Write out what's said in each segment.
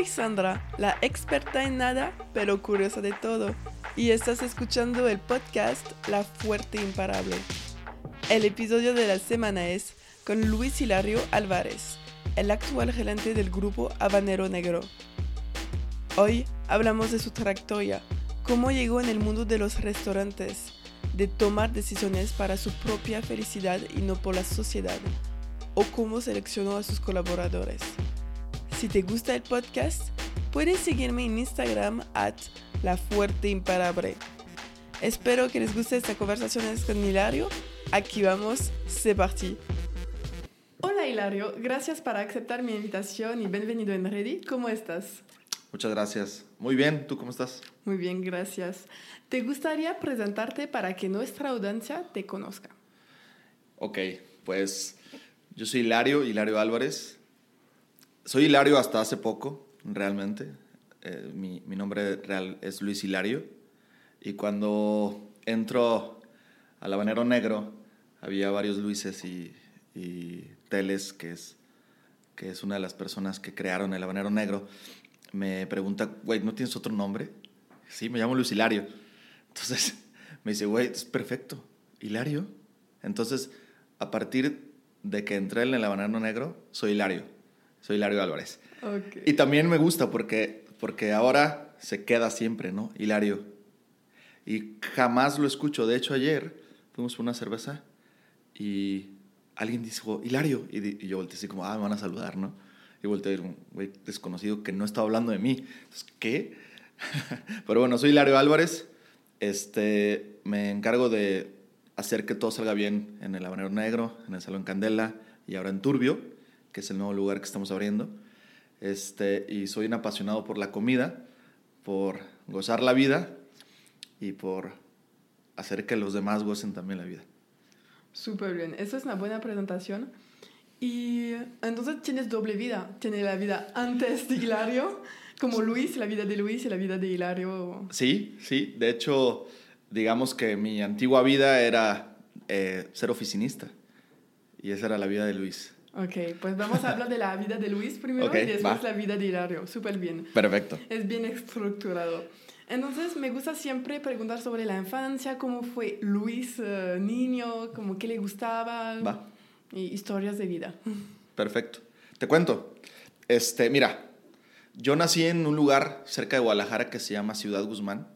Soy Sandra, la experta en nada, pero curiosa de todo, y estás escuchando el podcast La Fuerte Imparable. El episodio de la semana es con Luis Hilario Álvarez, el actual gerente del grupo Habanero Negro. Hoy hablamos de su trayectoria, cómo llegó en el mundo de los restaurantes, de tomar decisiones para su propia felicidad y no por la sociedad, o cómo seleccionó a sus colaboradores. Si te gusta el podcast, puedes seguirme en Instagram at La Fuerte Imparable. Espero que les guste esta conversación con Hilario. Aquí vamos, c'est parti. Hola Hilario, gracias por aceptar mi invitación y bienvenido en Ready. ¿Cómo estás? Muchas gracias. Muy bien, ¿tú cómo estás? Muy bien, gracias. ¿Te gustaría presentarte para que nuestra audiencia te conozca? Ok, pues yo soy Hilario, Hilario Álvarez. Soy Hilario hasta hace poco, realmente. Eh, mi, nombre real es Luis Hilario. Y cuando entro al Habanero Negro, había varios Luises y, y Teles, que es, que es una de las personas que crearon el Habanero Negro me pregunta, güey, ¿no tienes otro nombre? Sí, me llamo Luis Hilario. Entonces me dice, güey, es perfecto, Hilario. Entonces, a partir de que entré en el Habanero Negro, soy Hilario. Soy Hilario Álvarez. Okay. Y también me gusta porque, porque ahora se queda siempre, ¿no? Hilario. Y jamás lo escucho. De hecho, ayer fuimos por una cerveza y alguien dijo, Hilario. Y, y yo volteé así como, ah, me van a saludar, ¿no? Y volteé a un güey desconocido que no estaba hablando de mí. Entonces, ¿qué? Pero bueno, soy Hilario Álvarez. Este, me encargo de hacer que todo salga bien en el Habanero Negro, en el Salón Candela y ahora en Turbio, que es el nuevo lugar que estamos abriendo. Este, y soy un apasionado por la comida, por gozar la vida y por hacer que los demás gocen también la vida. Súper bien, esa es una buena presentación. Y entonces tienes doble vida. Tienes la vida antes de Hilario, como Luis, la vida de Luis y la vida de Hilario. Sí, sí. De hecho, digamos que mi antigua vida era eh, ser oficinista. Y esa era la vida de Luis. Ok, pues vamos a hablar de la vida de Luis primero y después la vida de Hilario. Súper bien. Perfecto. Es bien estructurado. Entonces me gusta siempre preguntar sobre la infancia, cómo fue Luis uh, niño, como qué le gustaba. Va y historias de vida. Perfecto. Te cuento. Este, mira, yo nací en un lugar cerca de Guadalajara que se llama Ciudad Guzmán.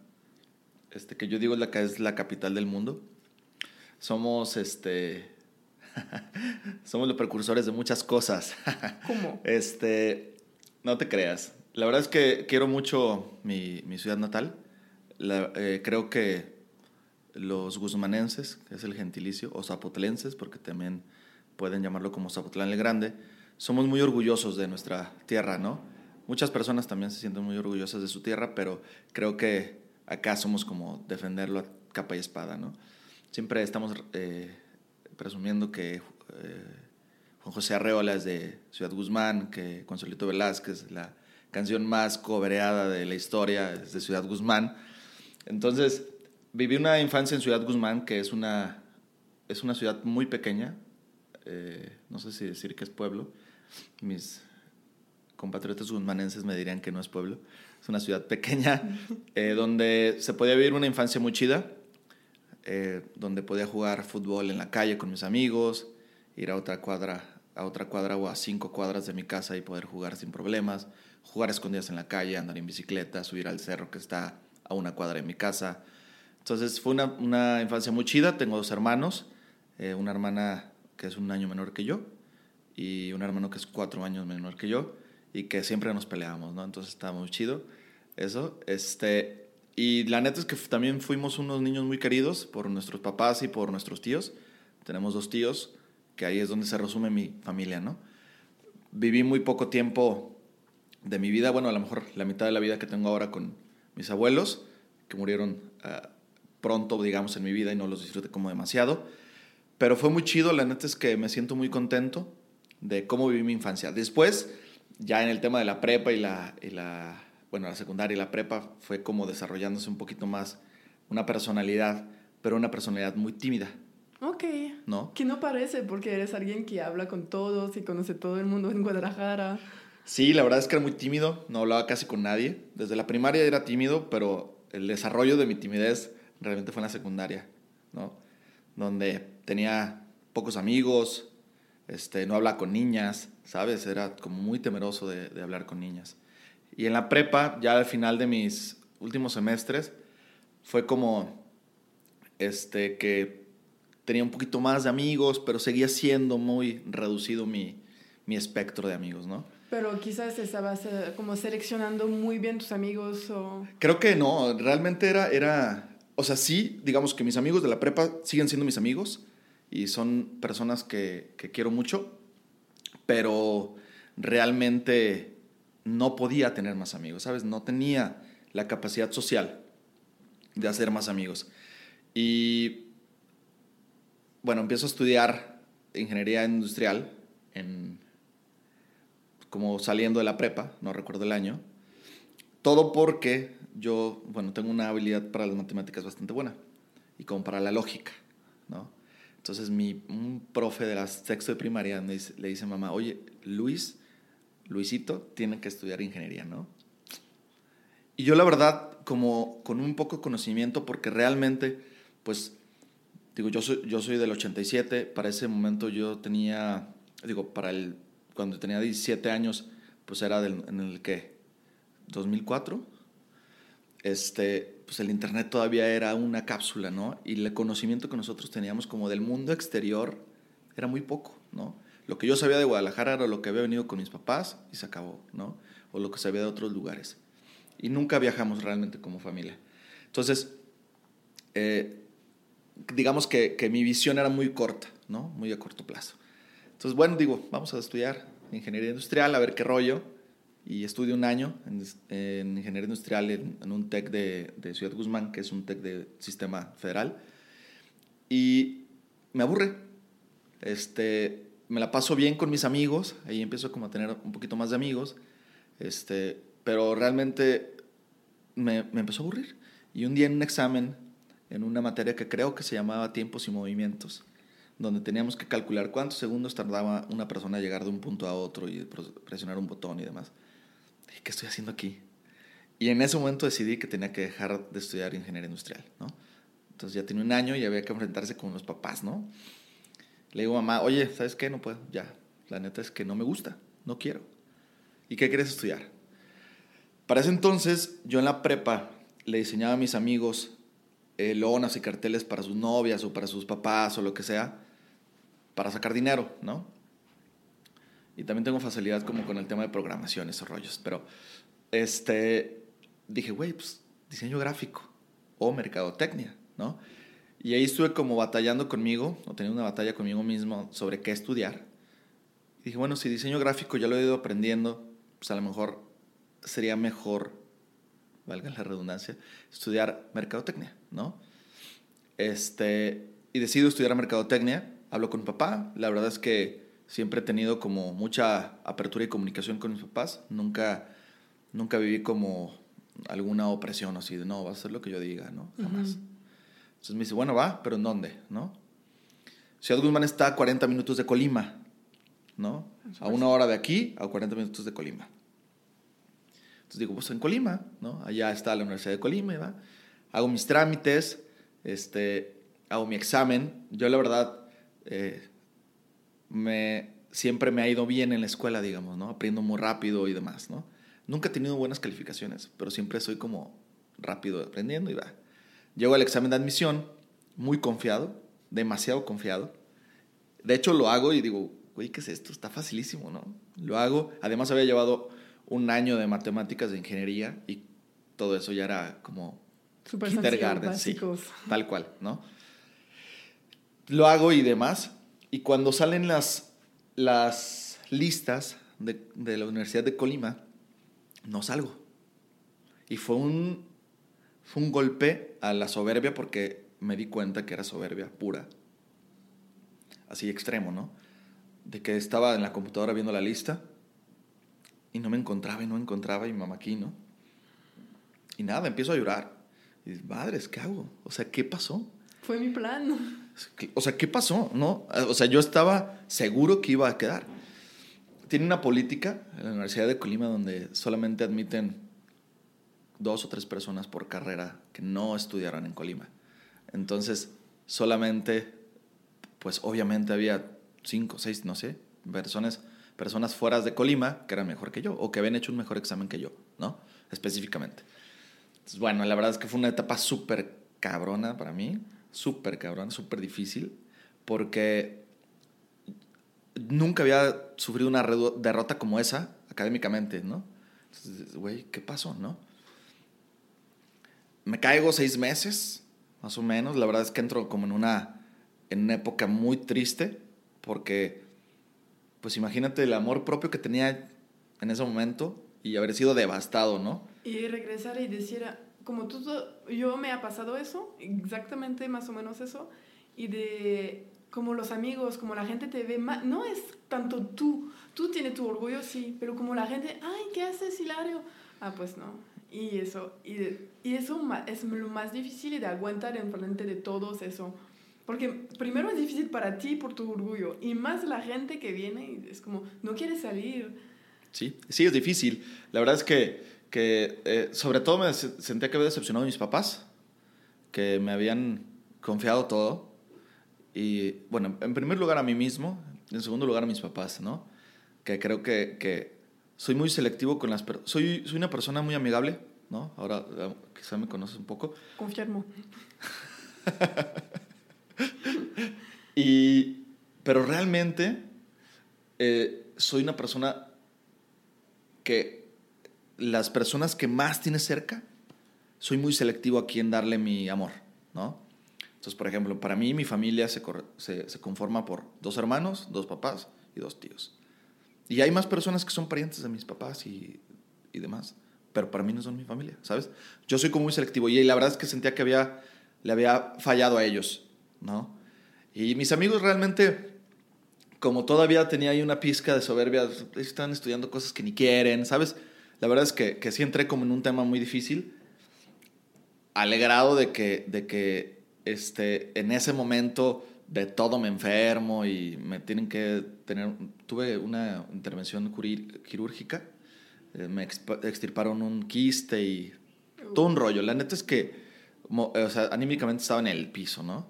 Este, que yo digo la que es la capital del mundo. Somos este somos los precursores de muchas cosas. ¿Cómo? Este, no te creas. La verdad es que quiero mucho mi, mi ciudad natal. Eh, creo que los guzmanenses, que es el gentilicio, o zapotlenses, porque también pueden llamarlo como Zapotlán el Grande, somos muy orgullosos de nuestra tierra, ¿no? Muchas personas también se sienten muy orgullosas de su tierra, pero creo que acá somos como defenderlo a capa y espada, ¿no? Siempre estamos eh, presumiendo que eh, Juan José Arreola es de Ciudad Guzmán, que Consolito Velázquez, la canción más cobreada de la historia es de Ciudad Guzmán. Entonces, viví una infancia en Ciudad Guzmán, que es una, es una ciudad muy pequeña, eh, no sé si decir que es pueblo, mis compatriotas guzmanenses me dirían que no es pueblo, es una ciudad pequeña eh, donde se podía vivir una infancia muy chida, eh, donde podía jugar fútbol en la calle con mis amigos, ir a otra cuadra, a otra cuadra o a cinco cuadras de mi casa y poder jugar sin problemas, jugar escondidas en la calle, andar en bicicleta, subir al cerro que está a una cuadra de mi casa. Entonces fue una, una infancia muy chida, tengo dos hermanos, una hermana que es un año menor que yo, y un hermano que es cuatro años menor que yo, y que siempre nos peleábamos, ¿no? Entonces estaba muy chido eso. Este, y la neta es que también fuimos unos niños muy queridos por nuestros papás y por nuestros tíos. Tenemos dos tíos, que ahí es donde se resume mi familia, ¿no? Viví muy poco tiempo de mi vida, bueno, a lo mejor la mitad de la vida que tengo ahora con mis abuelos, que murieron uh, pronto, digamos, en mi vida y no los disfruté como demasiado. Pero fue muy chido, la neta es que me siento muy contento de cómo viví mi infancia. Después, ya en el tema de la prepa y la, y la, bueno, la secundaria y la prepa, fue como desarrollándose un poquito más una personalidad, pero una personalidad muy tímida. Ok. ¿No? Que no parece, porque eres alguien que habla con todos y conoce todo el mundo en Guadalajara. Sí, la verdad es que era muy tímido, no hablaba casi con nadie. Desde la primaria era tímido, pero el desarrollo de mi timidez realmente fue en la secundaria, ¿no? Donde tenía pocos amigos, este, no hablaba con niñas, ¿sabes? Era como muy temeroso de, de hablar con niñas. Y en la prepa, ya al final de mis últimos semestres, fue como este, que tenía un poquito más de amigos, pero seguía siendo muy reducido mi, mi espectro de amigos, ¿no? Pero quizás estabas eh, como seleccionando muy bien tus amigos o... Creo que no, realmente era, era, o sea, sí, digamos que mis amigos de la prepa siguen siendo mis amigos y son personas que, que quiero mucho, pero realmente no podía tener más amigos, ¿sabes? No tenía la capacidad social de hacer más amigos. Y bueno, empiezo a estudiar ingeniería industrial en, como saliendo de la prepa, no recuerdo el año. Todo porque yo, bueno, tengo una habilidad para las matemáticas bastante buena y como para la lógica, ¿no? Entonces mi, un profe de la sexto de primaria le dice, le dice mamá, oye, Luis, Luisito tiene que estudiar ingeniería, ¿no? Y yo la verdad, como con un poco de conocimiento, porque realmente, pues, digo, yo soy, yo soy del 87, para ese momento yo tenía, digo, para el, cuando tenía 17 años, pues era del, en el que, 2004, este, pues el Internet todavía era una cápsula, ¿no? Y el conocimiento que nosotros teníamos como del mundo exterior era muy poco, ¿no? Lo que yo sabía de Guadalajara era lo que había venido con mis papás y se acabó, ¿no? O lo que sabía de otros lugares y nunca viajamos realmente como familia. Entonces, eh, digamos que, que, mi visión era muy corta, ¿no? Muy a corto plazo. Entonces, bueno, digo, vamos a estudiar ingeniería industrial, a ver qué rollo. Y estudio un año en, en ingeniería industrial en, en un TEC de, de, Ciudad Guzmán, que es un TEC de sistema federal. Y me aburre. Este, me la paso bien con mis amigos, ahí empiezo como a tener un poquito más de amigos. Este, pero realmente me, me, empezó a aburrir. Y un día en un examen, en una materia que creo que se llamaba tiempos y movimientos, donde teníamos que calcular cuántos segundos tardaba una persona a llegar de un punto a otro y presionar un botón y demás. Dije, ¿qué estoy haciendo aquí? Y en ese momento decidí que tenía que dejar de estudiar ingeniería industrial, ¿no? Entonces ya tenía un año y había que enfrentarse con los papás, ¿no? Le digo mamá, oye, ¿sabes qué? No puedo, ya. La neta es que no me gusta, no quiero. ¿Y qué quieres estudiar? Para ese entonces, yo en la prepa le diseñaba a mis amigos eh, lonas y carteles para sus novias o para sus papás o lo que sea, para sacar dinero, ¿no? Y también tengo facilidad como con el tema de programación, esos rollos. Pero, este, dije, güey, pues diseño gráfico o mercadotecnia, ¿no? Y ahí estuve como batallando conmigo, o teniendo una batalla conmigo mismo sobre qué estudiar. Y dije, bueno, si diseño gráfico ya lo he ido aprendiendo, pues a lo mejor sería mejor, valga la redundancia, estudiar mercadotecnia, ¿no? Este, y decido estudiar mercadotecnia, hablo con mi papá, la verdad es que siempre he tenido como mucha apertura y comunicación con mis papás, nunca, nunca viví como alguna opresión así de, no, va a ser lo que yo diga, ¿no? Jamás. Uh -huh. Entonces me dice, bueno, va, pero ¿en dónde? ¿No? Ciudad Guzmán está a 40 minutos de Colima, ¿no? A una hora de aquí, a 40 minutos de Colima. Entonces digo, pues en Colima, ¿no? Allá está la Universidad de Colima, ¿va? Hago mis trámites, este, hago mi examen. Yo la verdad, eh, me, siempre me ha ido bien en la escuela, digamos, ¿no? Aprendo muy rápido y demás, ¿no? Nunca he tenido buenas calificaciones, pero siempre soy como rápido aprendiendo y va. Llego al examen de admisión muy confiado, demasiado confiado. De hecho, lo hago y digo, güey, ¿qué es esto? Está facilísimo, ¿no? Lo hago. Además, había llevado un año de matemáticas de ingeniería y todo eso ya era como Super kindergarten, sí, tal cual, ¿no? Lo hago y demás. Y cuando salen las, las listas de, de la Universidad de Colima, no salgo. Y fue un, fue un golpe a la soberbia porque me di cuenta que era soberbia pura. Así extremo, ¿no? De que estaba en la computadora viendo la lista y no me encontraba y no encontraba y mamá aquí, ¿no? Y nada, empiezo a llorar. Y dices, madres, ¿qué hago? O sea, ¿qué pasó? Fue mi plan. O sea, ¿qué pasó? ¿No? O sea, yo estaba seguro que iba a quedar. tiene una política en la Universidad de Colima donde solamente admiten dos o tres personas por carrera que no estudiaran en Colima. Entonces, solamente, pues obviamente había cinco, seis, no sé, personas, personas fuera de Colima que eran mejor que yo o que habían hecho un mejor examen que yo, ¿no? Específicamente. Entonces, bueno, la verdad es que fue una etapa súper cabrona para mí, súper cabrona, súper difícil, porque nunca había sufrido una derrota como esa académicamente, ¿no? Entonces, güey, ¿qué pasó, no? Me caigo seis meses, más o menos. La verdad es que entro como en una, en una época muy triste, porque, pues imagínate el amor propio que tenía en ese momento y haber sido devastado, ¿no? Y regresar y decir, como tú, yo me ha pasado eso, exactamente más o menos eso, y de como los amigos, como la gente te ve, más, no es tanto tú, tú tienes tu orgullo, sí, pero como la gente, ay, ¿qué haces, Hilario? Ah, pues no. Y eso, y, y eso es lo más difícil de aguantar en frente de todos eso. Porque primero es difícil para ti por tu orgullo y más la gente que viene es como, no quiere salir. Sí, sí, es difícil. La verdad es que, que eh, sobre todo me sentía que había decepcionado a mis papás, que me habían confiado todo y bueno, en primer lugar a mí mismo, en segundo lugar a mis papás, ¿no? Que creo que, que soy muy selectivo con las personas. Soy, soy una persona muy amigable, ¿no? Ahora eh, quizá me conoces un poco. Confirmo. y, pero realmente eh, soy una persona que las personas que más tienes cerca, soy muy selectivo a quién darle mi amor, ¿no? Entonces, por ejemplo, para mí mi familia se, se, conforma por dos hermanos, dos papás y dos tíos. Y hay más personas que son parientes de mis papás y, y demás, pero para mí no son mi familia, ¿sabes? Yo soy como muy selectivo y la verdad es que sentía que había, le había fallado a ellos, ¿no? Y mis amigos realmente, como todavía tenía ahí una pizca de soberbia, están estudiando cosas que ni quieren, ¿sabes? La verdad es que, que sí entré como en un tema muy difícil, alegrado de que, de que este, en ese momento de todo me enfermo y me tienen que tener, tuve una intervención quirúrgica, eh, me extirparon un quiste y todo un rollo. La neta es que, o sea, anímicamente estaba en el piso, ¿no?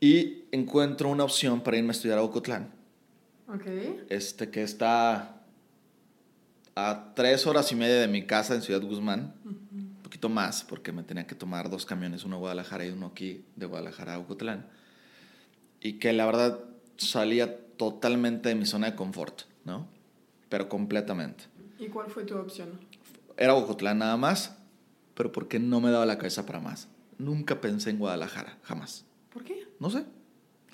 Y encuentro una opción para irme a estudiar a Ocotlán. Ok. Este, que está a tres horas y media de mi casa en Ciudad Guzmán más, porque me tenía que tomar dos camiones, uno a Guadalajara y uno aquí de Guadalajara a Ocotlán. Y que la verdad salía totalmente de mi zona de confort, ¿no? Pero completamente. ¿Y cuál fue tu opción? Era Ocotlán nada más, pero porque no me daba la cabeza para más. Nunca pensé en Guadalajara, jamás. ¿Por qué? No sé.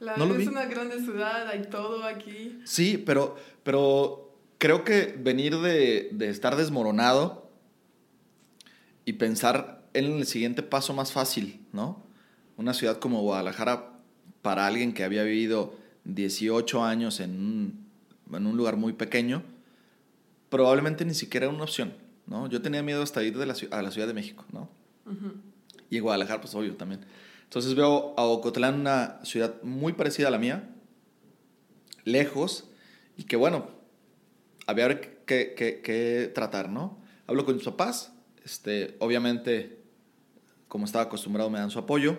no es una grande ciudad, hay todo aquí. Sí, pero, pero creo que venir de, de estar desmoronado y pensar en el siguiente paso más fácil, ¿no? Una ciudad como Guadalajara, para alguien que había vivido 18 años en un, en un lugar muy pequeño, probablemente ni siquiera era una opción, ¿no? Yo tenía miedo hasta ir de la, a la Ciudad de México, ¿no? Y Guadalajara, pues obvio también. Entonces veo a Ocotlán una ciudad muy parecida a la mía, lejos, y que bueno, había que, que, que tratar, ¿no? Hablo con mis papás, este, obviamente, como estaba acostumbrado, me dan su apoyo.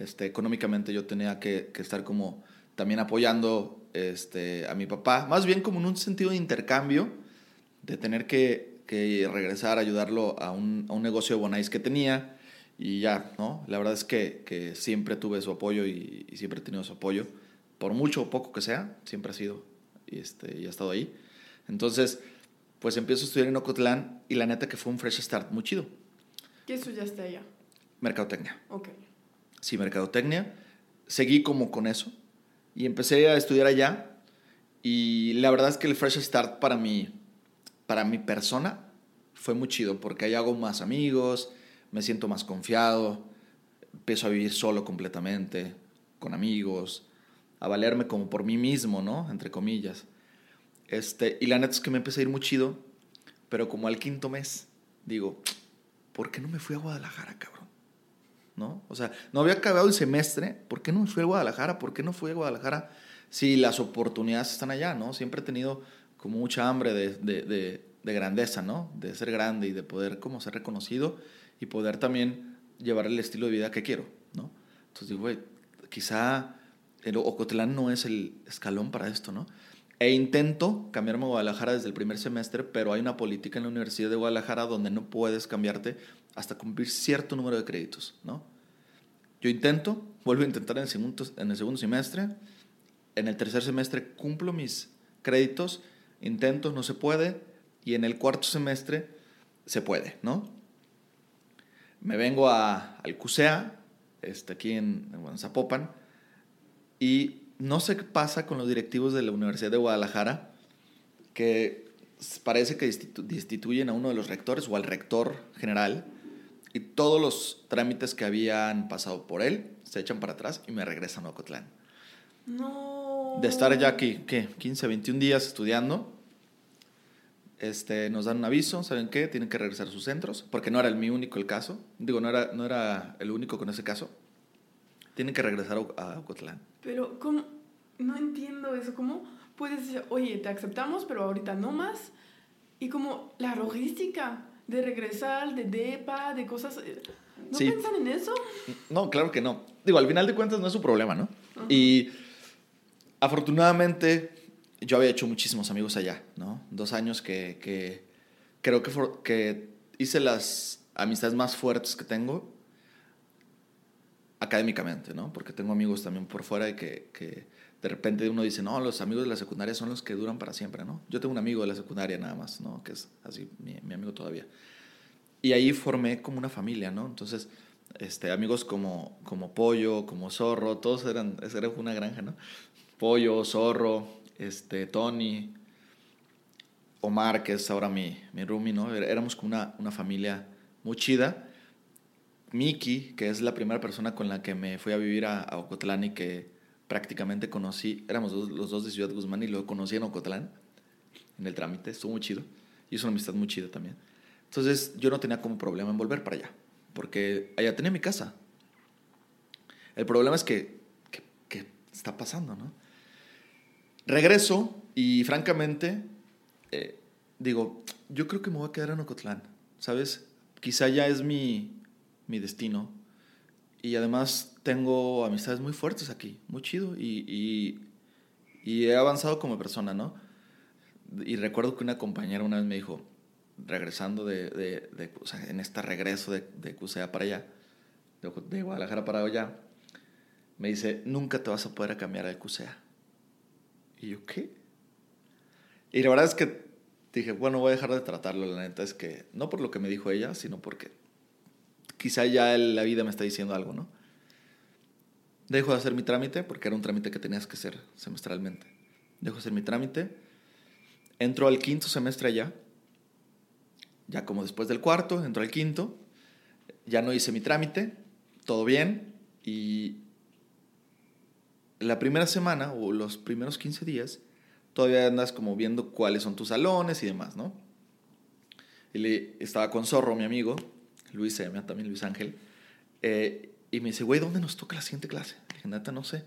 Este, económicamente yo tenía que, que estar como también apoyando este, a mi papá, más bien como en un sentido de intercambio, de tener que, que regresar a ayudarlo a un, a un, negocio de Bonais que tenía y ya, ¿no? La verdad es que, que siempre tuve su apoyo y, y, siempre he tenido su apoyo, por mucho o poco que sea, siempre ha sido y, este, y ha estado ahí. Entonces, pues empiezo a estudiar en Ocotlán y la neta que fue un fresh start muy chido. ¿Qué estudiaste allá? Mercadotecnia. Ok. Sí, mercadotecnia. Seguí como con eso y empecé a estudiar allá y la verdad es que el fresh start para mí, para mi persona, fue muy chido porque ahí hago más amigos, me siento más confiado, empiezo a vivir solo completamente, con amigos, a valerme como por mí mismo, ¿no? Entre comillas. Este, y la neta es que me empecé a ir muy chido, pero como al quinto mes, digo, ¿por qué no me fui a Guadalajara, cabrón? ¿No? O sea, no había acabado el semestre, ¿por qué no fui a Guadalajara? ¿Por qué no fui a Guadalajara si las oportunidades están allá, ¿no? Siempre he tenido como mucha hambre de, de, grandeza, ¿no? De ser grande y de poder como ser reconocido y poder también llevar el estilo de vida que quiero, ¿no? Entonces digo, güey, quizá el Ocotlán no es el escalón para esto, ¿no? E intento cambiarme a Guadalajara desde el primer semestre, pero hay una política en la Universidad de Guadalajara donde no puedes cambiarte hasta cumplir cierto número de créditos, ¿no? Yo intento, vuelvo a intentar en el segundo, en el segundo semestre, en el tercer semestre cumplo mis créditos, intento, no se puede, y en el cuarto semestre se puede, ¿no? Me vengo a, al CUSEA, este, aquí en, en Zapopan, y no sé qué pasa con los directivos de la Universidad de Guadalajara, que parece que destituyen a uno de los rectores o al rector general y todos los trámites que habían pasado por él se echan para atrás y me regresan a Ocotlán. No. De estar ya aquí, ¿qué? 15, 21 días estudiando, este, nos dan un aviso, ¿saben qué? Tienen que regresar a sus centros, porque no era el mi único el caso, digo, no era, no era el único con ese caso. Tienen que regresar a Ocotlán. Pero, ¿cómo? No entiendo eso. ¿Cómo puedes decir, oye, te aceptamos, pero ahorita no más? Y como la logística de regresar, de DEPA, de cosas... eh, ¿No Sí. piensan en eso? No, claro que no. Digo, al final de cuentas no es su problema, ¿no? Y afortunadamente yo había hecho muchísimos amigos allá, ¿no? Dos años que, que creo que, for- que hice las amistades más fuertes que tengo académicamente, ¿no? Porque tengo amigos también por fuera y que, que de repente uno dice, no, los amigos de la secundaria son los que duran para siempre, ¿no? Yo tengo un amigo de la secundaria nada más, ¿no? Que es así, mi, mi amigo todavía. Y ahí formé como una familia, ¿no? Entonces, este, amigos como, como Pollo, como Zorro, todos eran, esa era una granja, ¿no? Pollo, Zorro, este, Tony, Omar, que es ahora mi, mi roomie, ¿no? Era- Éramos como una, una familia muy chida. Miki, que es la primera persona con la que me fui a vivir a, a Ocotlán y que prácticamente conocí, éramos dos- los dos de Ciudad Guzmán y lo conocí en Ocotlán, en el trámite, estuvo muy chido. Y es una amistad muy chida también. Entonces yo no tenía como problema en volver para allá, porque allá tenía mi casa. El problema es que, que, que está pasando, ¿no? Regreso y francamente, eh, digo, yo creo que me voy a quedar en Ocotlán, ¿sabes? Quizá ya es mi, mi destino. Y además tengo amistades muy fuertes aquí, muy chido. Y, y, he avanzado como persona, ¿no? Y recuerdo que una compañera una vez me dijo, regresando de, de, o sea, en este regreso de, de CUSEA para allá, de, de Guadalajara para allá, me dice, nunca te vas a poder cambiar al CUSEA. Y yo, ¿qué? Y la verdad es que dije, bueno, voy a dejar de tratarlo, la neta es que, no por lo que me dijo ella, sino porque quizá ya la vida me está diciendo algo, ¿no? Dejo de hacer mi trámite, porque era un trámite que tenías que hacer semestralmente. Dejo de hacer mi trámite, entro al quinto semestre allá, ya como después del cuarto, entro al quinto, ya no hice mi trámite, todo bien, y la primera semana o los primeros 15 días, todavía andas como viendo cuáles son tus salones y demás, ¿no? Le, estaba con Zorro, mi amigo, Luis se también Luis Ángel, eh, y me dice, güey, ¿dónde nos toca la siguiente clase? Le dije, neta, no sé.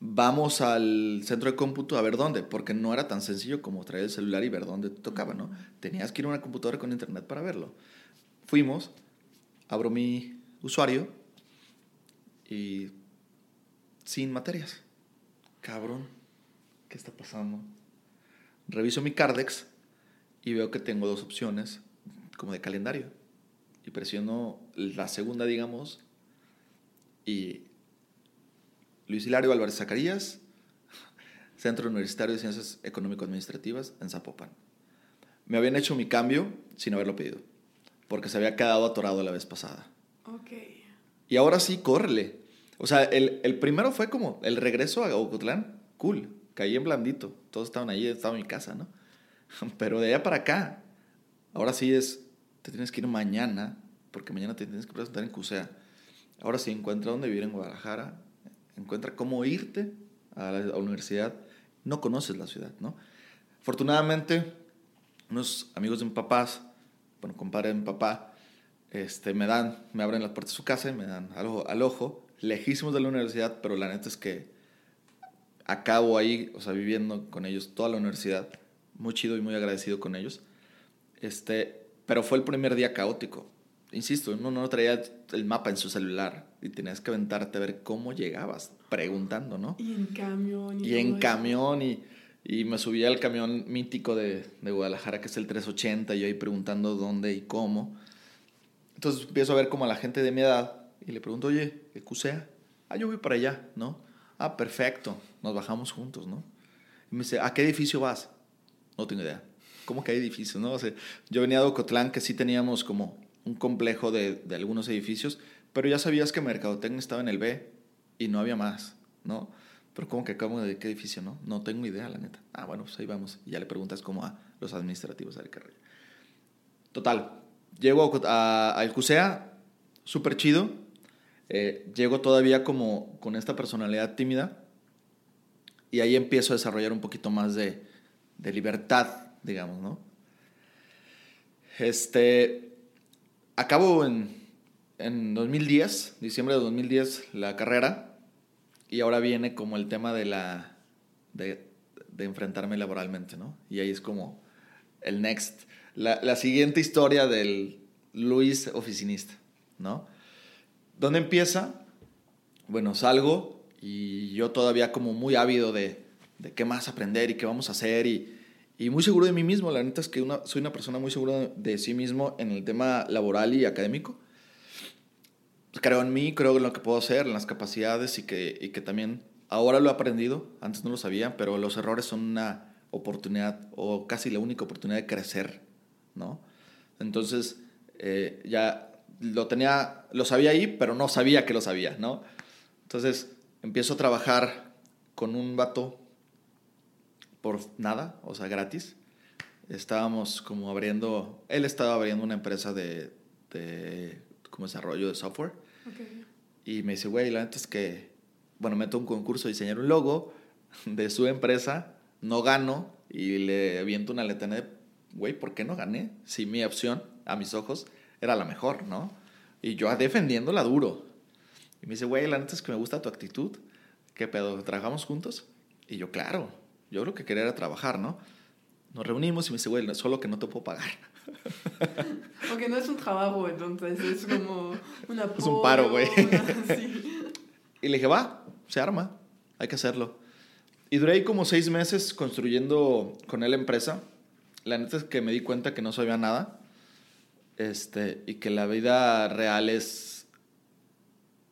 Vamos al centro de cómputo a ver dónde, porque no era tan sencillo como traer el celular y ver dónde te tocaba, ¿no? Tenías que ir a una computadora con internet para verlo. Fuimos, abro mi usuario y sin materias. Cabrón, ¿qué está pasando? Reviso mi Cardex y veo que tengo dos opciones como de calendario. Y presiono la segunda, digamos, y Luis Hilario Álvarez Zacarías, Centro Universitario de Ciencias Económico-Administrativas en Zapopan. Me habían hecho mi cambio sin haberlo pedido, porque se había quedado atorado la vez pasada. Ok. Y ahora sí, córrele. O sea, el, el primero fue como el regreso a Ocotlán, cool, caí en blandito, todos estaban ahí, estaba en mi casa, ¿no? Pero de allá para acá, ahora sí es, te tienes que ir mañana, porque mañana te tienes que presentar en CUSEA. Ahora sí, encuentra dónde vivir en Guadalajara, encuentra cómo irte a la, universidad. No conoces la ciudad, ¿no? Afortunadamente, unos amigos de mi papás, bueno, compadre de mi papá, este, me dan, me abren las puertas de su casa y me dan al ojo, al ojo, lejísimos de la universidad, pero la neta es que acabo ahí, o sea, viviendo con ellos toda la universidad, muy chido y muy agradecido con ellos. Este, pero fue el primer día caótico. Insisto, uno no traía el mapa en su celular y tenías que aventarte a ver cómo llegabas, preguntando, ¿no? Y en camión. Y, y en camión y, y, me subía al camión mítico de, de, Guadalajara, que es el 380, y ahí preguntando dónde y cómo. Entonces empiezo a ver como a la gente de mi edad y le pregunto, oye, ¿qué cusea? Ah, yo voy para allá, ¿no? Ah, perfecto, nos bajamos juntos, ¿no? Y me dice, ¿a qué edificio vas? No tengo idea. ¿Cómo que hay edificios, no? O sea, yo venía de Ocotlán, que sí teníamos como un complejo de, de, algunos edificios, pero ya sabías que Mercadotecnia estaba en el B y no había más, ¿no? Pero ¿cómo que acabo de qué edificio, no? No tengo idea, la neta. Ah, bueno, pues ahí vamos. Ya le preguntas como a los administrativos del carril. Total, llego a, a, El CUSEA, súper chido. Eh, llego todavía como con esta personalidad tímida y ahí empiezo a desarrollar un poquito más de, de libertad, digamos, ¿no? Este, acabo en, en 2010, diciembre de 2010, la carrera y ahora viene como el tema de la de, enfrentarme laboralmente, ¿no? Y ahí es como el next, la, la, siguiente historia del Luis oficinista, ¿no? ¿Dónde empieza? Bueno, salgo y yo todavía como muy ávido de, de qué más aprender y qué vamos a hacer y, y muy seguro de mí mismo. La neta es que una, soy una persona muy segura de sí mismo en el tema laboral y académico. Creo en mí, creo en lo que puedo hacer, en las capacidades y que, y que también ahora lo he aprendido, antes no lo sabía, pero los errores son una oportunidad o casi la única oportunidad de crecer, ¿no? Entonces, eh, ya lo tenía, lo sabía ahí, pero no sabía que lo sabía, ¿no? Entonces, empiezo a trabajar con un vato por nada, o sea, gratis. Estábamos como abriendo, él estaba abriendo una empresa de, de como desarrollo de software. Okay. Y me dice, güey, la neta es que, bueno, meto un concurso de diseñar un logo de su empresa, no gano y le aviento una letra de, güey, ¿por qué no gané? Si mi opción, a mis ojos, era la mejor, ¿no? Y yo defendiéndola duro. Y me dice, güey, la neta es que me gusta tu actitud. ¿Qué pedo? ¿Trabajamos juntos? Y yo, claro, yo creo que quería era trabajar, ¿no? Nos reunimos y me dice, güey, solo que no te puedo pagar. Aunque no es un trabajo, entonces es como un apoyo. Es un paro, güey. Una... Sí. Y le dije, va, se arma, hay que hacerlo. Y duré ahí como seis meses construyendo con él empresa. La neta es que me di cuenta que no sabía nada. Este, y que la vida real es,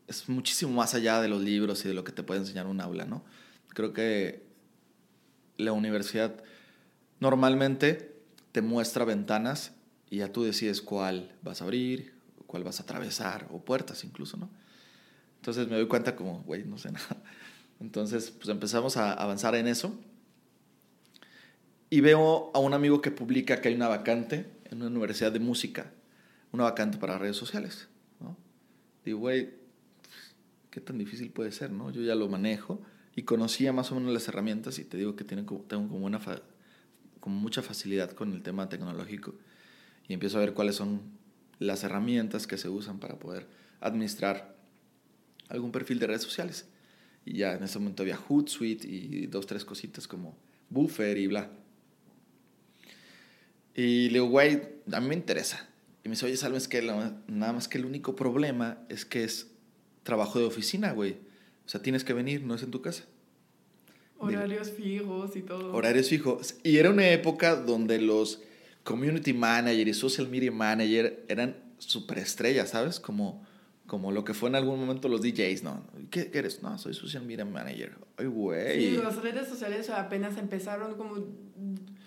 es muchísimo más allá de los libros y de lo que te puede enseñar un aula, ¿no? Creo que la universidad normalmente te muestra ventanas y ya tú decides cuál vas a abrir, cuál vas a atravesar, o puertas incluso, ¿no? Entonces me doy cuenta como, güey, no sé nada. Entonces, pues empezamos a avanzar en eso. Y veo a un amigo que publica que hay una vacante en una universidad de música, una vacante para redes sociales, ¿no? Digo, güey, ¿qué tan difícil puede ser, no? Yo ya lo manejo y conocía más o menos las herramientas y te digo que tienen, tengo como, una como mucha facilidad con el tema tecnológico y empiezo a ver cuáles son las herramientas que se usan para poder administrar algún perfil de redes sociales. Y ya en ese momento había Hootsuite y dos, tres cositas como Buffer y bla. Y le digo, güey, a mí me interesa. Y me dice, oye, ¿sabes que Nada más que el único problema es que es trabajo de oficina, güey. O sea, tienes que venir, no es en tu casa. Horarios fijos y todo. Horarios fijos. Y era una época donde los community manager y social media manager eran superestrellas, ¿sabes? Como, como lo que fue en algún momento los DJs, ¿no? ¿Qué, qué eres? No, soy social media manager. Ay, güey. Sí, las redes sociales apenas empezaron como...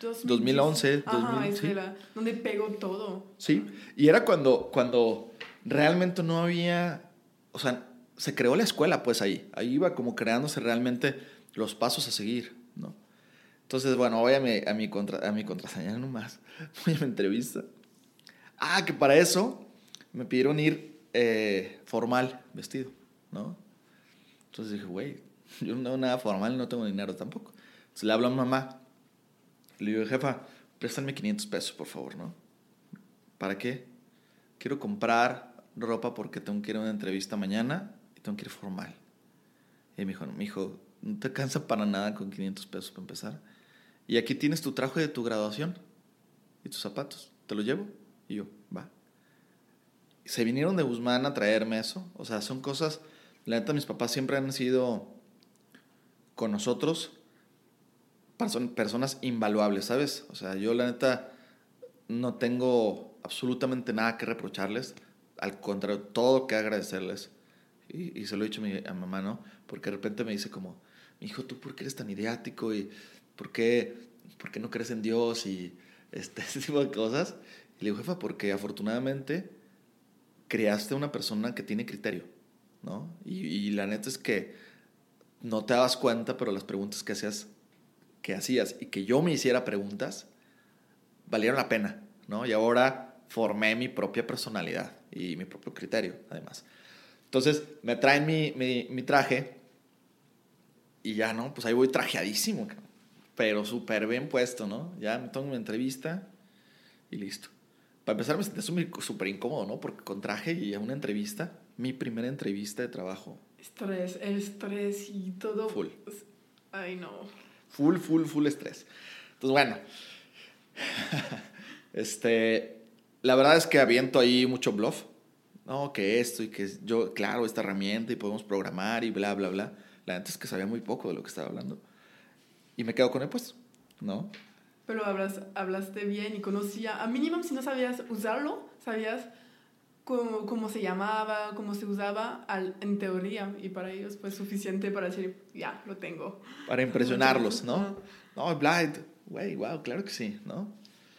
2000, 2011, Ajá, 2000, sí. era donde pegó todo. Sí, y era cuando, cuando realmente no había, o sea, se creó la escuela pues ahí, ahí iba como creándose realmente los pasos a seguir, ¿no? Entonces, bueno, voy a mi, a mi, contra, a mi contraseña nomás, voy a mi entrevista. Ah, que para eso me pidieron ir eh, formal, vestido, ¿no? Entonces dije, güey, yo no tengo nada formal, no tengo dinero tampoco. Entonces le hablo a mi mamá, le digo, jefa, préstame 500 pesos, por favor, ¿no? ¿Para qué? Quiero comprar ropa porque tengo que ir a una entrevista mañana tengo que ir formal. Y me dijo, mi hijo, no te cansa para nada con 500 pesos para empezar. Y aquí tienes tu traje de tu graduación y tus zapatos. ¿Te lo llevo? Y yo, va. Se vinieron de Guzmán a traerme eso. O sea, son cosas... La neta, mis papás siempre han sido con nosotros personas invaluables, ¿sabes? O sea, yo la neta no tengo absolutamente nada que reprocharles. Al contrario, todo que agradecerles. Y, y se lo he dicho a mi, a mamá, ¿no? Porque de repente me dice como, hijo, ¿tú por qué eres tan ideático? ¿Y por qué, por qué no crees en Dios? Y este, ese tipo de cosas. Y le digo, jefa, porque afortunadamente creaste una persona que tiene criterio, ¿no? Y, y la neta es que no te dabas cuenta, pero las preguntas que hacías, que hacías y que yo me hiciera preguntas, valieron la pena, ¿no? Y ahora formé mi propia personalidad y mi propio criterio, además. Entonces, me traen mi, mi, mi traje y ya, ¿no? Pues ahí voy trajeadísimo, pero súper bien puesto, ¿no? Ya me tomo mi entrevista y listo. Para empezar, me sentí súper incómodo, ¿no? Porque con traje y a una entrevista, mi primera entrevista de trabajo. Estrés, estrés y todo. Full. Ay, no. Full, full, full estrés. Entonces, bueno. este. La verdad es que aviento ahí mucho bluff. No, que esto y que yo, claro, esta herramienta y podemos programar y bla, bla, bla. La verdad es que sabía muy poco de lo que estaba hablando. Y me quedo con el puesto, ¿no? Pero hablas, hablaste bien y conocía, a mínimo si no sabías usarlo, sabías cómo, cómo se llamaba, cómo se usaba al, en teoría y para ellos fue suficiente para decir, ya, lo tengo. Para impresionarlos, ¿no? No, Blind, güey, wow, claro que sí, ¿no?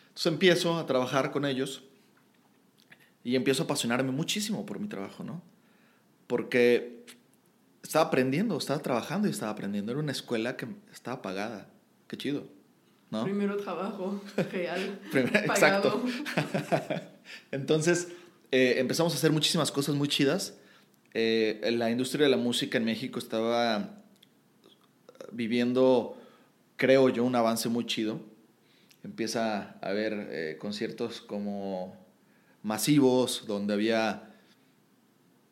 Entonces empiezo a trabajar con ellos y empiezo a apasionarme muchísimo por mi trabajo, ¿no? Porque estaba aprendiendo, estaba trabajando y estaba aprendiendo. Era una escuela que estaba pagada. Qué chido. ¿no? Primero trabajo real. Exacto. Entonces, eh, empezamos a hacer muchísimas cosas muy chidas. Eh, la industria de la música en México estaba viviendo, creo yo, un avance muy chido. Empieza a haber eh, conciertos como masivos, donde había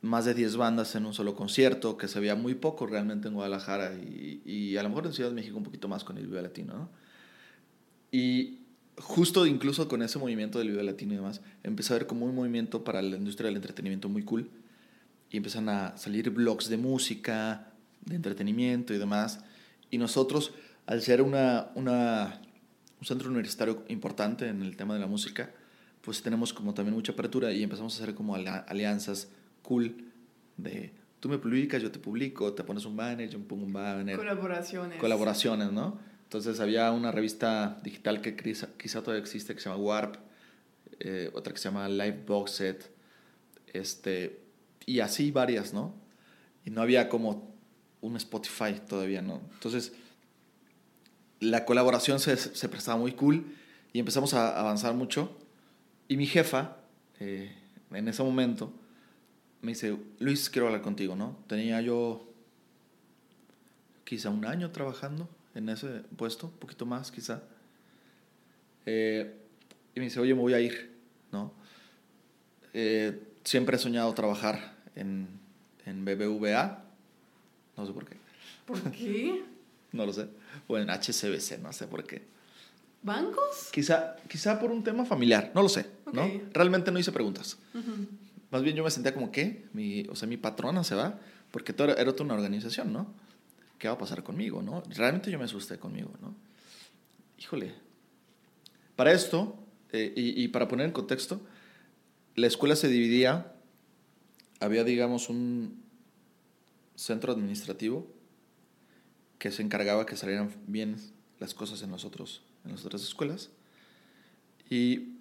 más de 10 bandas en un solo concierto, que se veía muy poco realmente en Guadalajara y, a lo mejor en Ciudad de México un poquito más con el Viva Latino, ¿no? Y justo incluso con ese movimiento del Viva Latino y demás, empezó a ver como un movimiento para la industria del entretenimiento muy cool y empiezan a salir blogs de música, de entretenimiento y demás. Y nosotros, al ser una, un centro universitario importante en el tema de la música, pues tenemos como también mucha apertura y empezamos a hacer como alianzas cool de tú me publicas, yo te publico, te pones un banner, yo pongo un banner. Colaboraciones. Colaboraciones, ¿no? Entonces había una revista digital que quizá, quizá todavía existe que se llama Warp, eh, otra que se llama Live Box Set, este, y así varias, ¿no? Y no había como un Spotify todavía, ¿no? Entonces la colaboración se, se prestaba muy cool y empezamos a avanzar mucho. Y mi jefa, eh, en ese momento, me dice, Luis, quiero hablar contigo, ¿no? Tenía yo quizá un año trabajando en ese puesto, un poquito más quizá. Eh, y me dice, oye, me voy a ir, ¿no? Eh, siempre he soñado trabajar en, en BBVA, no sé por qué. ¿Por qué? no lo sé. O en HCBC, no sé por qué. ¿Bancos? Quizá, quizá por un tema familiar, no lo sé, ¿no? Realmente no hice preguntas. Más bien yo me sentía como que, mi, o sea, mi patrona se va, porque todo era, otra una organización, ¿no? ¿Qué va a pasar conmigo, no? Realmente yo me asusté conmigo, ¿no? Híjole. Para esto, eh, y, y para poner en contexto, la escuela se dividía, había, digamos, un centro administrativo que se encargaba que salieran bien las cosas en, los otros, en las otras escuelas. Y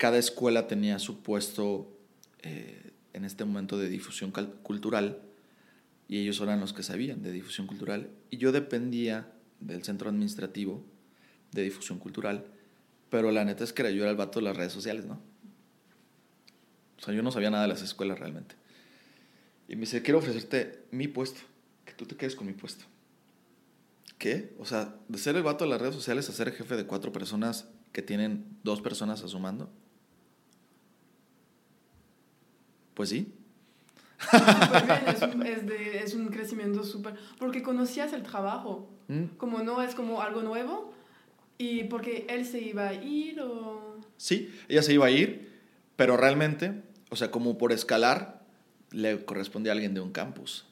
cada escuela tenía su puesto eh, en este momento de difusión cultural y ellos eran los que sabían de difusión cultural y yo dependía del centro administrativo de difusión cultural, pero la neta es que yo era el vato de las redes sociales, ¿no? O sea, yo no sabía nada de las escuelas realmente. Y me dice, quiero ofrecerte mi puesto, que tú te quedes con mi puesto. ¿Qué? O sea, de ser el vato de las redes sociales a ser jefe de cuatro personas que tienen dos personas a su mando. Pues sí. es, un, es, de, es, un, crecimiento súper... Porque conocías el trabajo. ¿Mm? Como no es como algo nuevo, ¿Y porque él se iba a ir o...? Sí, ella se iba a ir, pero realmente, o sea, como por escalar, le correspondía a alguien de un campus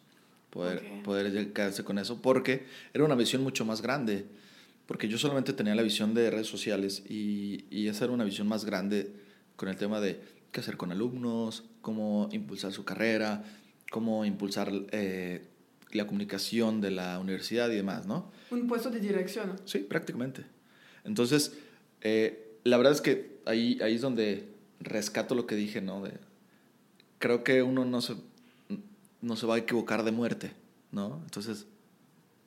poder, okay. poder quedarse con eso, porque era una visión mucho más grande, porque yo solamente tenía la visión de redes sociales y, y esa era una visión más grande con el tema de qué hacer con alumnos, cómo impulsar su carrera, cómo impulsar eh, la comunicación de la universidad y demás, ¿no? Un puesto de dirección. Sí, prácticamente. Entonces, eh, la verdad es que ahí, ahí es donde rescato lo que dije, ¿no? De, creo que uno no se, no se va a equivocar de muerte, ¿no? Entonces,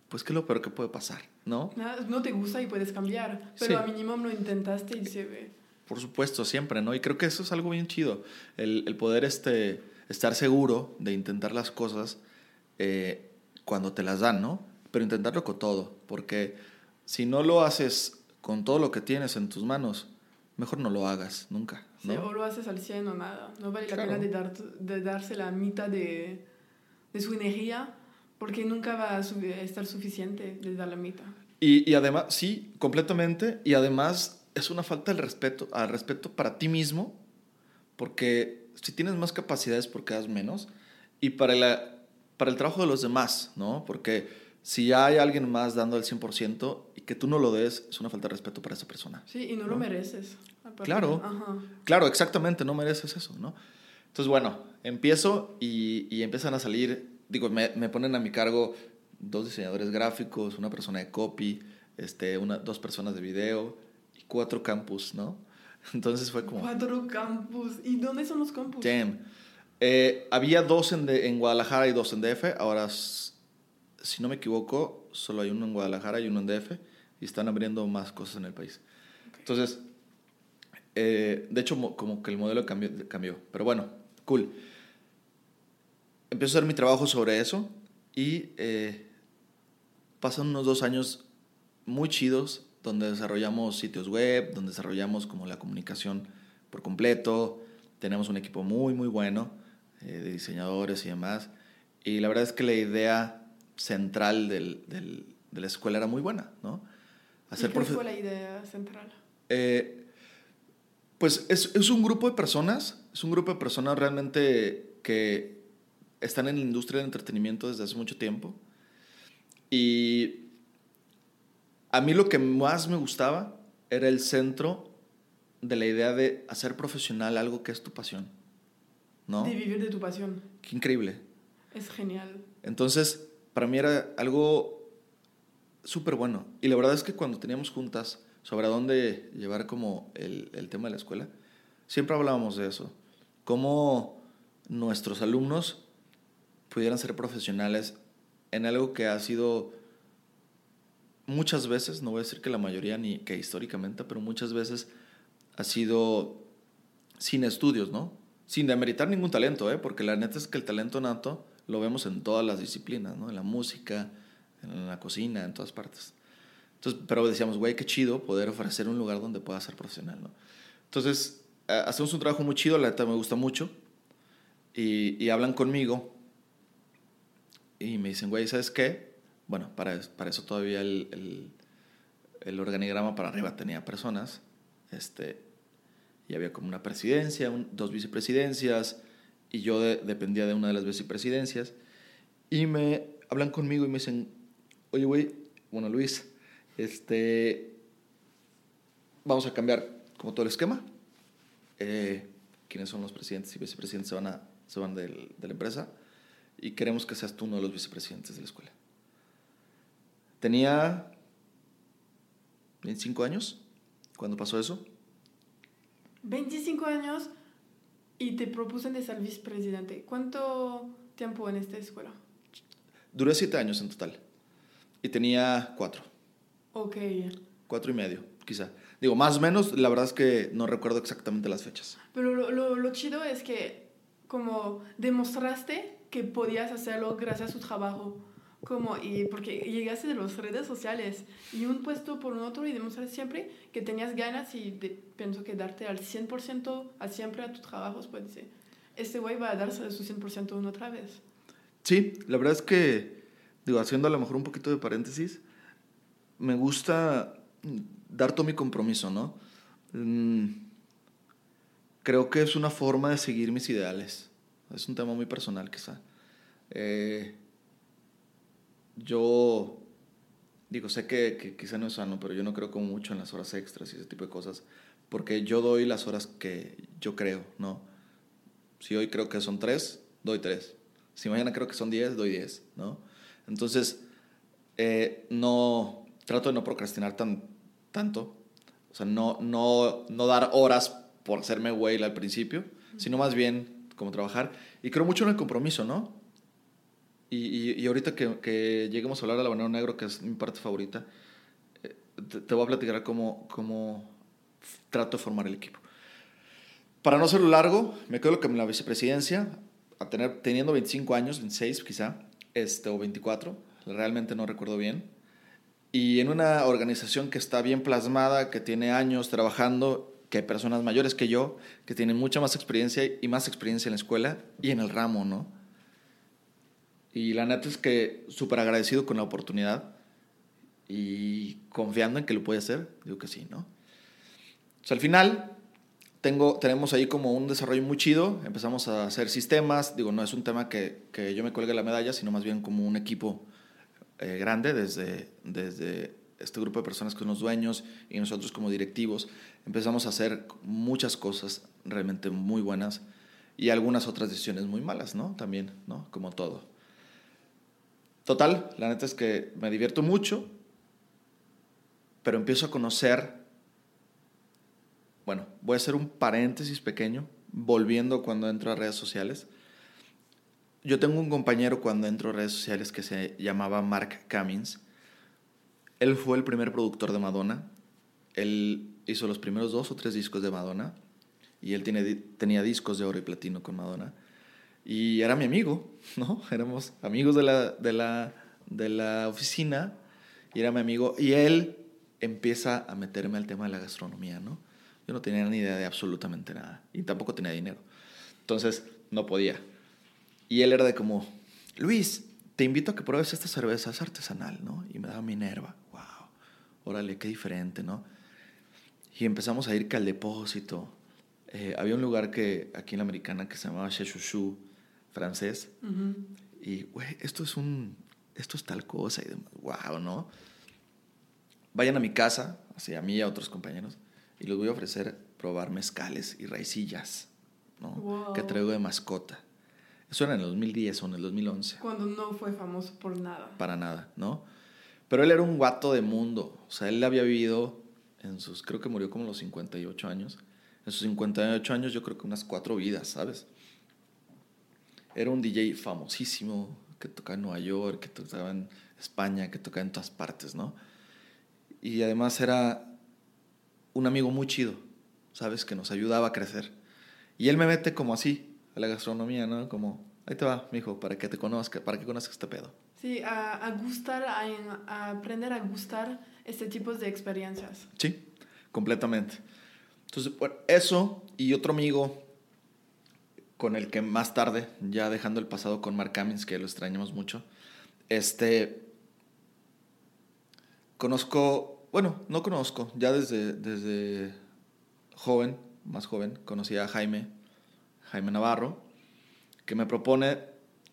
pues, ¿qué es lo peor que puede pasar, no? No te gusta y puedes cambiar, pero sí. a mínimo lo intentaste y se ve. Por supuesto, siempre, ¿no? Y creo que eso es algo bien chido, el, el poder este, estar seguro de intentar las cosas eh, cuando te las dan, ¿no? Pero intentarlo con todo, porque si no lo haces con todo lo que tienes en tus manos, mejor no lo hagas nunca. ¿no? Sí, o lo haces al 100 o nada. No vale claro. la pena de, dar, de darse la mitad de, de, su energía porque nunca va a estar suficiente de dar la mitad. Y, y, además, sí, completamente. Y además es una falta de respeto, al respeto para ti mismo porque si tienes más capacidades, ¿por qué das menos? Y para, la, para el trabajo de los demás, ¿no? Porque si ya hay alguien más dando el 100% y que tú no lo des, es una falta de respeto para esa persona. Sí, y no, ¿no? lo mereces. Claro, Ajá. claro, exactamente, no mereces eso, ¿no? Entonces, bueno, empiezo y, y empiezan a salir, digo, me, me, ponen a mi cargo dos diseñadores gráficos, una persona de copy, este, una, dos personas de video cuatro campus, ¿no? Entonces fue como... Cuatro campus. ¿Y dónde son los campus? Damn. Eh, había dos en, de, en Guadalajara y dos en DF. Ahora, si no me equivoco, solo hay uno en Guadalajara y uno en DF. Y están abriendo más cosas en el país. Okay. Entonces, eh, de hecho, como que el modelo cambió, cambió. Pero bueno, cool. Empiezo a hacer mi trabajo sobre eso. Y eh, pasan unos dos años muy chidos donde desarrollamos sitios web, donde desarrollamos como la comunicación por completo. Tenemos un equipo muy, muy bueno eh, de diseñadores y demás. Y la verdad es que la idea central del, del, de la escuela era muy buena, ¿no? Hacer ¿Y qué fue la idea central? Eh, pues es, es un grupo de personas, es un grupo de personas realmente que están en la industria del entretenimiento desde hace mucho tiempo. Y a mí lo que más me gustaba era el centro de la idea de hacer profesional algo que es tu pasión. ¿No? De vivir de tu pasión. Qué increíble. Es genial. Entonces, para mí era algo súper bueno. Y la verdad es que cuando teníamos juntas sobre dónde llevar como el, el tema de la escuela, siempre hablábamos de eso. Cómo nuestros alumnos pudieran ser profesionales en algo que ha sido muchas veces, no voy a decir que la mayoría ni que históricamente, pero muchas veces ha sido sin estudios, ¿no? Sin demeritar ningún talento, ¿eh? Porque la neta es que el talento nato lo vemos en todas las disciplinas, ¿no? En la música, en la cocina, en todas partes. Entonces, pero decíamos, güey, qué chido poder ofrecer un lugar donde pueda ser profesional, ¿no? Entonces, eh, hacemos un trabajo muy chido, la neta me gusta mucho. Y, y hablan conmigo y me dicen, güey, ¿sabes qué? Bueno, para, eso todavía el, organigrama para arriba tenía personas, este, y había como una presidencia, dos vicepresidencias, y yo de, dependía de una de las vicepresidencias, y me hablan conmigo y me dicen, oye, güey, bueno, Luis, este, vamos a cambiar como todo el esquema, eh, quiénes son los presidentes y vicepresidentes se van, a, se van de la empresa, y queremos que seas tú uno de los vicepresidentes de la escuela. Tenía 25 años cuando pasó eso. 25 años y te propusen de ser vicepresidente. ¿Cuánto tiempo en esta escuela? Duré 7 años en total. Y tenía 4. Ok. 4 y medio, quizá. Digo, más o menos, la verdad es que no recuerdo exactamente las fechas. Pero lo, lo, lo chido es que como demostraste que podías hacerlo gracias a su trabajo como y porque llegaste de las redes sociales y un puesto por un otro y demostrar siempre que tenías ganas y de, pienso que darte al 100% a siempre a tus trabajos puede ser este güey va a darse su 100% una otra vez sí la verdad es que digo haciendo a lo mejor un poquito de paréntesis me gusta dar todo mi compromiso, ¿no? Mm, creo que es una forma de seguir mis ideales. Es un tema muy personal, quizá. Eh, yo digo, sé que, que, quizá no es sano, pero yo no creo como mucho en las horas extras y ese tipo de cosas, porque yo doy las horas que yo creo, ¿no? Si hoy creo que son tres, doy tres. Si mañana creo que son diez, doy diez, ¿no? Entonces, eh, no, trato de no procrastinar tan, tanto, o sea, no, no, no dar horas por hacerme güey al principio, sino más bien como trabajar. Y creo mucho en el compromiso, ¿no? Y, y, ahorita que, que, lleguemos a hablar de la banana negro, que es mi parte favorita, eh, te, voy a platicar cómo, cómo trato de formar el equipo. Para no ser largo, me quedo con la vicepresidencia, a tener, teniendo 25 años, 26 quizá, este, o 24, realmente no recuerdo bien. Y en una organización que está bien plasmada, que tiene años trabajando, que hay personas mayores que yo, que tienen mucha más experiencia y más experiencia en la escuela y en el ramo, ¿no? Y la neta es que súper agradecido con la oportunidad y confiando en que lo puede hacer, digo que sí, ¿no? O sea, al final tengo, tenemos ahí como un desarrollo muy chido, empezamos a hacer sistemas, digo, no es un tema que, que yo me cuelgue la medalla, sino más bien como un equipo eh, grande desde, desde este grupo de personas que son los dueños y nosotros como directivos empezamos a hacer muchas cosas realmente muy buenas y algunas otras decisiones muy malas, ¿no? También, ¿no? Como todo. Total, la neta es que me divierto mucho, pero empiezo a conocer, bueno, voy a hacer un paréntesis pequeño, volviendo cuando entro a redes sociales. Yo tengo un compañero cuando entro a redes sociales que se llamaba Mark Cummins él fue el primer productor de Madonna. Él hizo los primeros dos o tres discos de Madonna. Y él tiene, tenía discos de oro y platino con Madonna. Y era mi amigo, ¿no? Éramos amigos de la, de la, de la oficina. Y era mi amigo. Y él empieza a meterme al tema de la gastronomía, ¿no? Yo no tenía ni idea de absolutamente nada. Y tampoco tenía dinero. Entonces, no podía. Y él era de como, Luis, te invito a que pruebes esta cerveza, es artesanal, ¿no? Y me daba Minerva órale, qué diferente, ¿no? Y empezamos a ir que al depósito. Eh, había un lugar que aquí en la americana que se llamaba Sheshushu, francés. Y, güey, esto es un, esto es tal cosa y demás. Wow, ¿no? Vayan a mi casa, así a mí y a otros compañeros, y les voy a ofrecer probar mezcales y raicillas, ¿no? Que traigo de mascota. Eso era en el 2010 o en el 2011. Cuando no fue famoso por nada. Para nada, ¿no? Pero él era un guato de mundo. O sea, él había vivido en sus, creo que murió como los 58 años. En sus 58 años yo creo que unas cuatro vidas, ¿sabes? Era un DJ famosísimo que tocaba en Nueva York, que tocaba en España, que tocaba en todas partes, ¿no? Y además era un amigo muy chido, ¿sabes? Que nos ayudaba a crecer. Y él me mete como así a la gastronomía, ¿no? Como, ahí te va, mijo, para que te conozca, para que conozcas este pedo. Sí, a, a gustar, a, aprender a gustar este tipo de experiencias. Sí, completamente. Entonces, bueno, eso y otro amigo con el que más tarde, ya dejando el pasado con Mark Cummins, que lo extrañamos mucho, este, conozco, bueno, no conozco, ya desde, desde joven, más joven, conocí a Jaime, Jaime Navarro, que me propone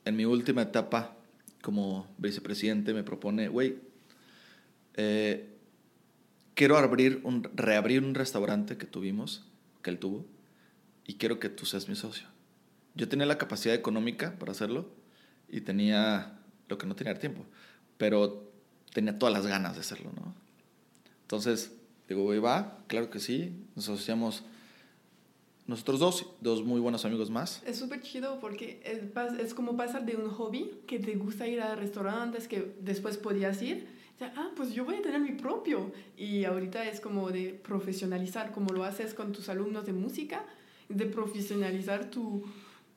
en mi última etapa como vicepresidente me propone, güey, eh, quiero abrir un, reabrir un restaurante que tuvimos, que él tuvo, y quiero que tú seas mi socio. Yo tenía la capacidad económica para hacerlo y tenía lo que no tenía tiempo, pero tenía todas las ganas de hacerlo, ¿no? Entonces, digo, güey, va, claro que sí, nos asociamos nosotros dos, dos muy buenos amigos más. Es súper chido porque es, es, como pasar de un hobby que te gusta ir a restaurantes que después podías ir. ah, pues yo voy a tener mi propio. Y ahorita es como de profesionalizar, como lo haces con tus alumnos de música, de profesionalizar tu,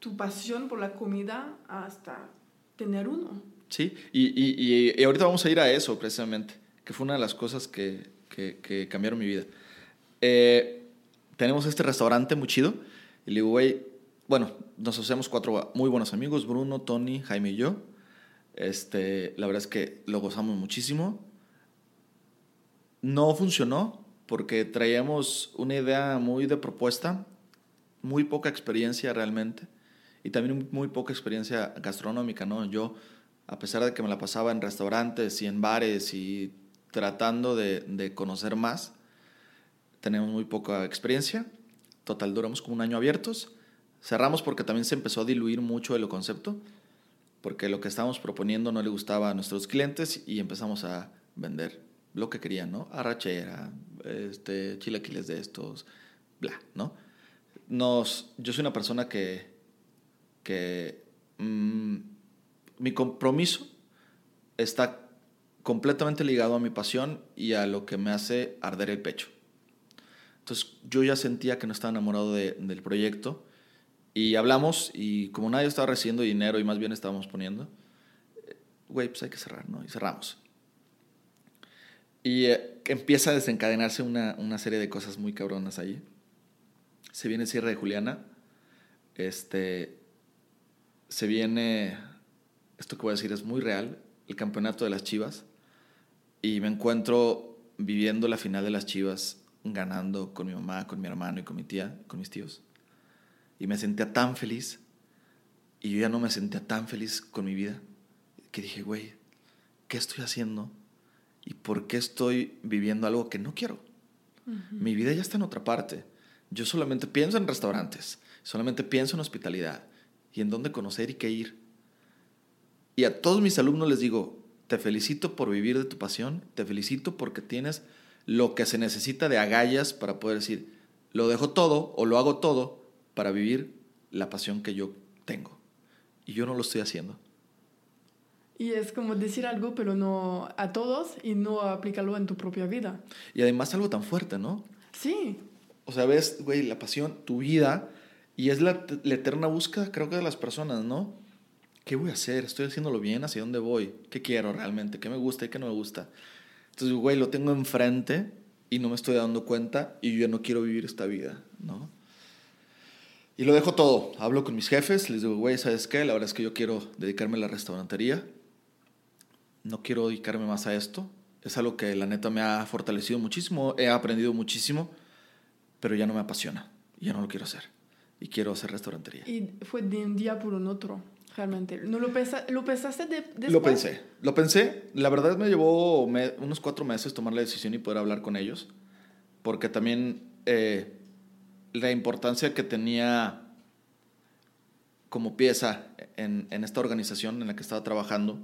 tu pasión por la comida hasta tener uno. Sí, y, y, y, ahorita vamos a ir a eso precisamente, que fue una de las cosas que, que, que cambiaron mi vida. Eh, tenemos este restaurante muy chido. Y le digo, bueno, nos hacemos cuatro muy buenos amigos, Bruno, Tony, Jaime y yo. Este, la verdad es que lo gozamos muchísimo. No funcionó porque traíamos una idea muy de propuesta, muy poca experiencia realmente, y también muy poca experiencia gastronómica, ¿no? Yo, a pesar de que me la pasaba en restaurantes y en bares y tratando de, de conocer más, tenemos muy poca experiencia. Total, duramos como un año abiertos. Cerramos porque también se empezó a diluir mucho el concepto, porque lo que estábamos proponiendo no le gustaba a nuestros clientes y empezamos a vender lo que querían, ¿no? Arrachera, este, chilaquiles de estos, bla, ¿no? Nos, yo soy una persona que, que mm, mi compromiso está completamente ligado a mi pasión y a lo que me hace arder el pecho. Entonces yo ya sentía que no estaba enamorado de, del proyecto y hablamos y como nadie estaba recibiendo dinero y más bien estábamos poniendo, eh, güey, pues hay que cerrar, ¿no? Y cerramos. Y eh, empieza a desencadenarse una, una, serie de cosas muy cabronas ahí. Se viene el cierre de Juliana. Este, se viene, esto que voy a decir es muy real, el campeonato de las Chivas. Y me encuentro viviendo la final de las Chivas ganando con mi mamá, con mi hermano y con mi tía, con mis tíos. Y me sentía tan feliz. Y yo ya no me sentía tan feliz con mi vida. Que dije, güey, ¿qué estoy haciendo? ¿Y por qué estoy viviendo algo que no quiero? Mi vida ya está en otra parte. Yo solamente pienso en restaurantes, solamente pienso en hospitalidad y en dónde conocer y qué ir. Y a todos mis alumnos les digo, te felicito por vivir de tu pasión, te felicito porque tienes lo que se necesita de agallas para poder decir, lo dejo todo o lo hago todo para vivir la pasión que yo tengo. Y yo no lo estoy haciendo. Y es como decir algo, pero no a todos y no aplicarlo en tu propia vida. Y además algo tan fuerte, ¿no? Sí. O sea, ves, güey, la pasión, tu vida, y es la, eterna búsqueda, creo que de las personas, ¿no? ¿Qué voy a hacer? ¿Estoy haciéndolo bien? ¿Hacia dónde voy? ¿Qué quiero realmente? ¿Qué me gusta y qué no me gusta? Entonces, güey, lo tengo enfrente y no me estoy dando cuenta y yo no quiero vivir esta vida, ¿no? Y lo dejo todo. Hablo con mis jefes, les digo, güey, ¿sabes qué? La verdad es que yo quiero dedicarme a la restaurantería. No quiero dedicarme más a esto. Es algo que la neta me ha fortalecido muchísimo, he aprendido muchísimo, pero ya no me apasiona. Ya no lo quiero hacer. Y quiero hacer restaurantería. Y fue de un día por un otro realmente. ¿No lo, lo pensaste de, después? Lo pensé, lo pensé. La verdad me llevó unos cuatro meses tomar la decisión y poder hablar con ellos, porque también eh, la importancia que tenía como pieza en, en, esta organización en la que estaba trabajando,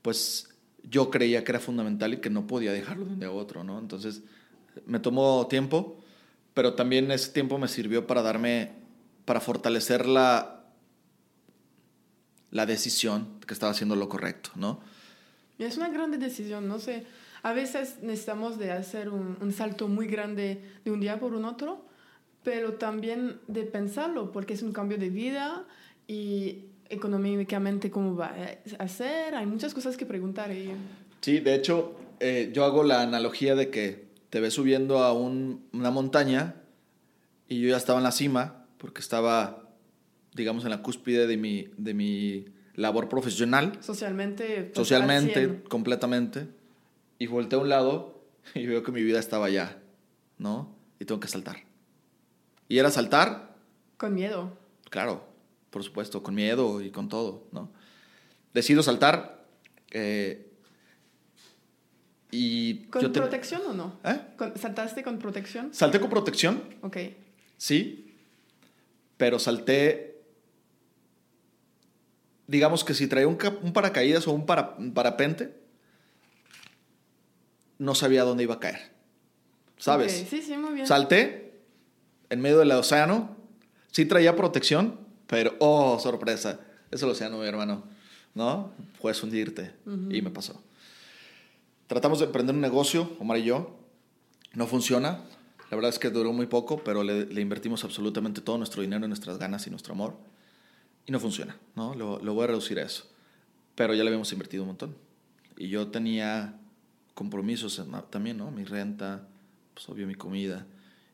pues yo creía que era fundamental y que no podía dejarlo de un día a otro, ¿no? Entonces me tomó tiempo, pero también ese tiempo me sirvió para darme, para fortalecer la, la decisión que estaba haciendo lo correcto, ¿no? Es una grande decisión, no sé. A veces necesitamos de hacer un, un, salto muy grande de un día por un otro, pero también de pensarlo, porque es un cambio de vida y económicamente cómo va a ser. Hay muchas cosas que preguntar. Y... Sí, de hecho, eh, yo hago la analogía de que te ves subiendo a un, una montaña y yo ya estaba en la cima porque estaba digamos, en la cúspide de mi, de mi labor profesional. Socialmente. Pues, Socialmente, completamente. Y volteé a un lado y veo que mi vida estaba allá, ¿no? Y tengo que saltar. Y era saltar. Con miedo. Claro, por supuesto, con miedo y con todo, ¿no? Decido saltar. Eh, y ¿Con protección o no? ¿Eh? ¿Saltaste con protección? Salté con protección. Ok. Sí, pero salté digamos que si traía un, un paracaídas o un, para, parapente, no sabía dónde iba a caer. ¿Sabes? Sí, sí, muy bien. Salté en medio del océano. Sí traía protección, pero, oh, sorpresa. Es el océano, mi hermano. ¿No? Puedes hundirte. Y me pasó. Tratamos de emprender un negocio, Omar y yo. No funciona. La verdad es que duró muy poco, pero le, invertimos absolutamente todo nuestro dinero, nuestras ganas y nuestro amor y no funciona, ¿no? Lo, lo, voy a reducir a eso. Pero ya le habíamos invertido un montón. Y yo tenía compromisos también, ¿no? Mi renta, pues obvio mi comida.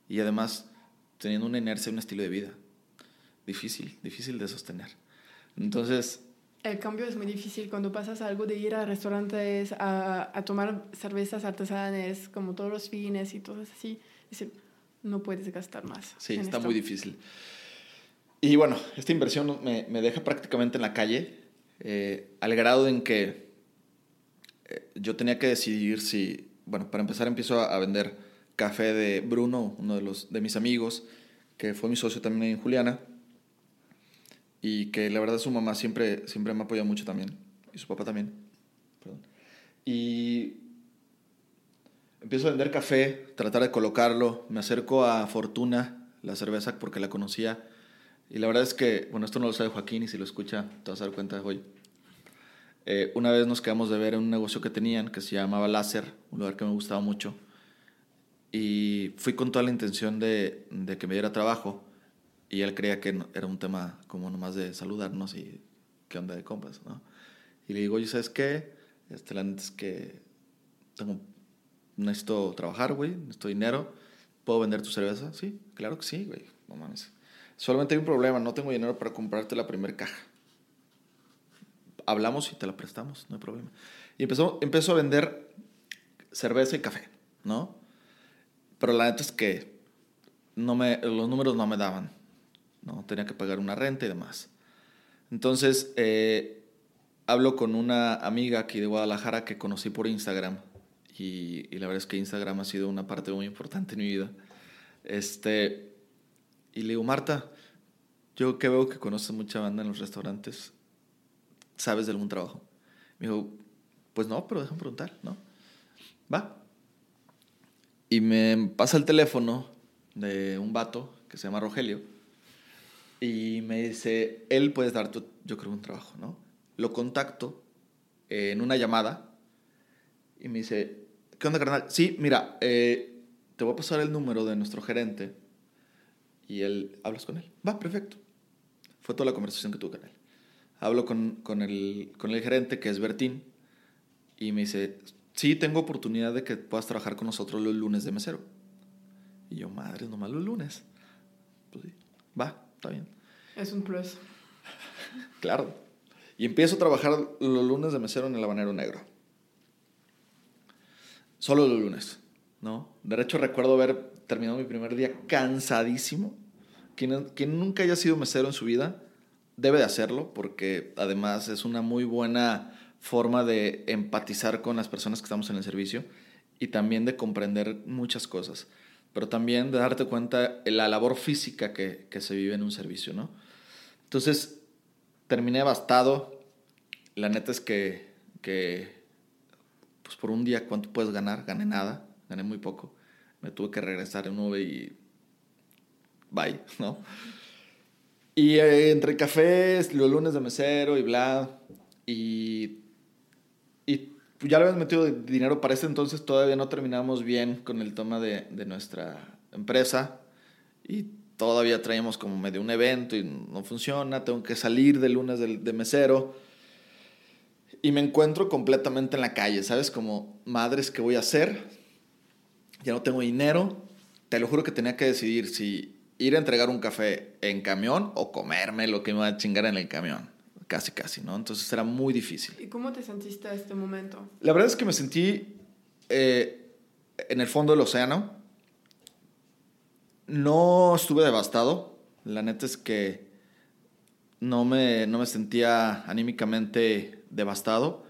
Y además teniendo una inercia, un estilo de vida. Difícil, difícil de sostener. Entonces, el cambio es muy difícil cuando pasas algo de ir a restaurantes a, a tomar cervezas artesanales como todos los fines y todo así. No puedes gastar más. Sí, está muy difícil. Y bueno, esta inversión me, me deja prácticamente en la calle, eh, al grado en que eh, yo tenía que decidir si, bueno, para empezar empiezo a, a, vender café de Bruno, uno de, los, de mis amigos, que fue mi socio también en Juliana y que la verdad su mamá siempre, siempre me ha apoyado mucho también, y su papá también. Y empiezo a vender café, tratar de colocarlo, me acerco a Fortuna, la cerveza, porque la conocía, y la verdad es que, bueno, esto no lo sabe Joaquín, y si lo escucha te vas a dar cuenta hoy. Eh, una vez nos quedamos de ver en un negocio que tenían que se llamaba Láser, un lugar que me gustaba mucho, y fui con toda la intención de, de que me diera trabajo y él creía que era un tema como nomás de saludarnos y qué onda de compas, ¿no? Y le digo, oye, ¿sabes qué? Este, la neta es que necesito trabajar, güey, necesito dinero. ¿Puedo vender tu cerveza? Sí, claro que sí, güey. No mames. Solamente hay un problema, no tengo dinero para comprarte la primera caja. Hablamos y te la prestamos, no hay problema. Y empezó, empezó a vender cerveza y café, ¿no? Pero la neta es que no me, los números no me daban. ¿No? Tenía que pagar una renta y demás. Entonces, eh, hablo con una amiga aquí de Guadalajara que conocí por Instagram y, la verdad es que Instagram ha sido una parte muy importante en mi vida. Este, y le digo, Marta, yo que veo que conoces mucha banda en los restaurantes, ¿sabes de algún trabajo? Me dijo, pues no, pero déjame preguntar, ¿no? Va. Y me pasa el teléfono de un vato que se llama Rogelio y me dice, él puede dar, yo creo, un trabajo, ¿no? Lo contacto en una llamada y me dice, ¿qué onda, carnal? Sí, mira, eh, te voy a pasar el número de nuestro gerente y él, ¿hablas con él? Va, perfecto. Fue toda la conversación que tuve con él. Hablo con, con, el, con el gerente, que es Bertín, y me dice, sí, tengo oportunidad de que puedas trabajar con nosotros los lunes de mesero. Y yo, madre, nomás los lunes. Pues sí, va, está bien. Es un plus. claro. Y empiezo a trabajar los lunes de mesero en el habanero negro. Solo los lunes, ¿no? De hecho, recuerdo haber terminado mi primer día cansadísimo. Quien, quien nunca haya sido mesero en su vida debe de hacerlo porque además es una muy buena forma de empatizar con las personas que estamos en el servicio y también de comprender muchas cosas pero también de darte cuenta de la labor física que, que se vive en un servicio, ¿no? Entonces, terminé bastado. La neta es que, que, pues por un día, ¿cuánto puedes ganar? Gané nada, gané muy poco. Me tuve que regresar en nube y bye, ¿no? Y eh, entre cafés, los lunes de mesero y bla, y ya le habíamos metido dinero para ese entonces, todavía no terminamos bien con el tema de, nuestra empresa y todavía traíamos como medio un evento y no funciona, tengo que salir de lunes de, de mesero y me encuentro completamente en la calle, ¿sabes? Como, madres, ¿qué voy a hacer? Ya no tengo dinero, te lo juro que tenía que decidir si ir a entregar un café en camión o comerme lo que me va a chingar en el camión casi, casi, ¿no? Entonces era muy difícil. ¿Y cómo te sentiste a este momento? La verdad es que me sentí eh, en el fondo del océano. No estuve devastado. La neta es que no me, no me sentía anímicamente devastado.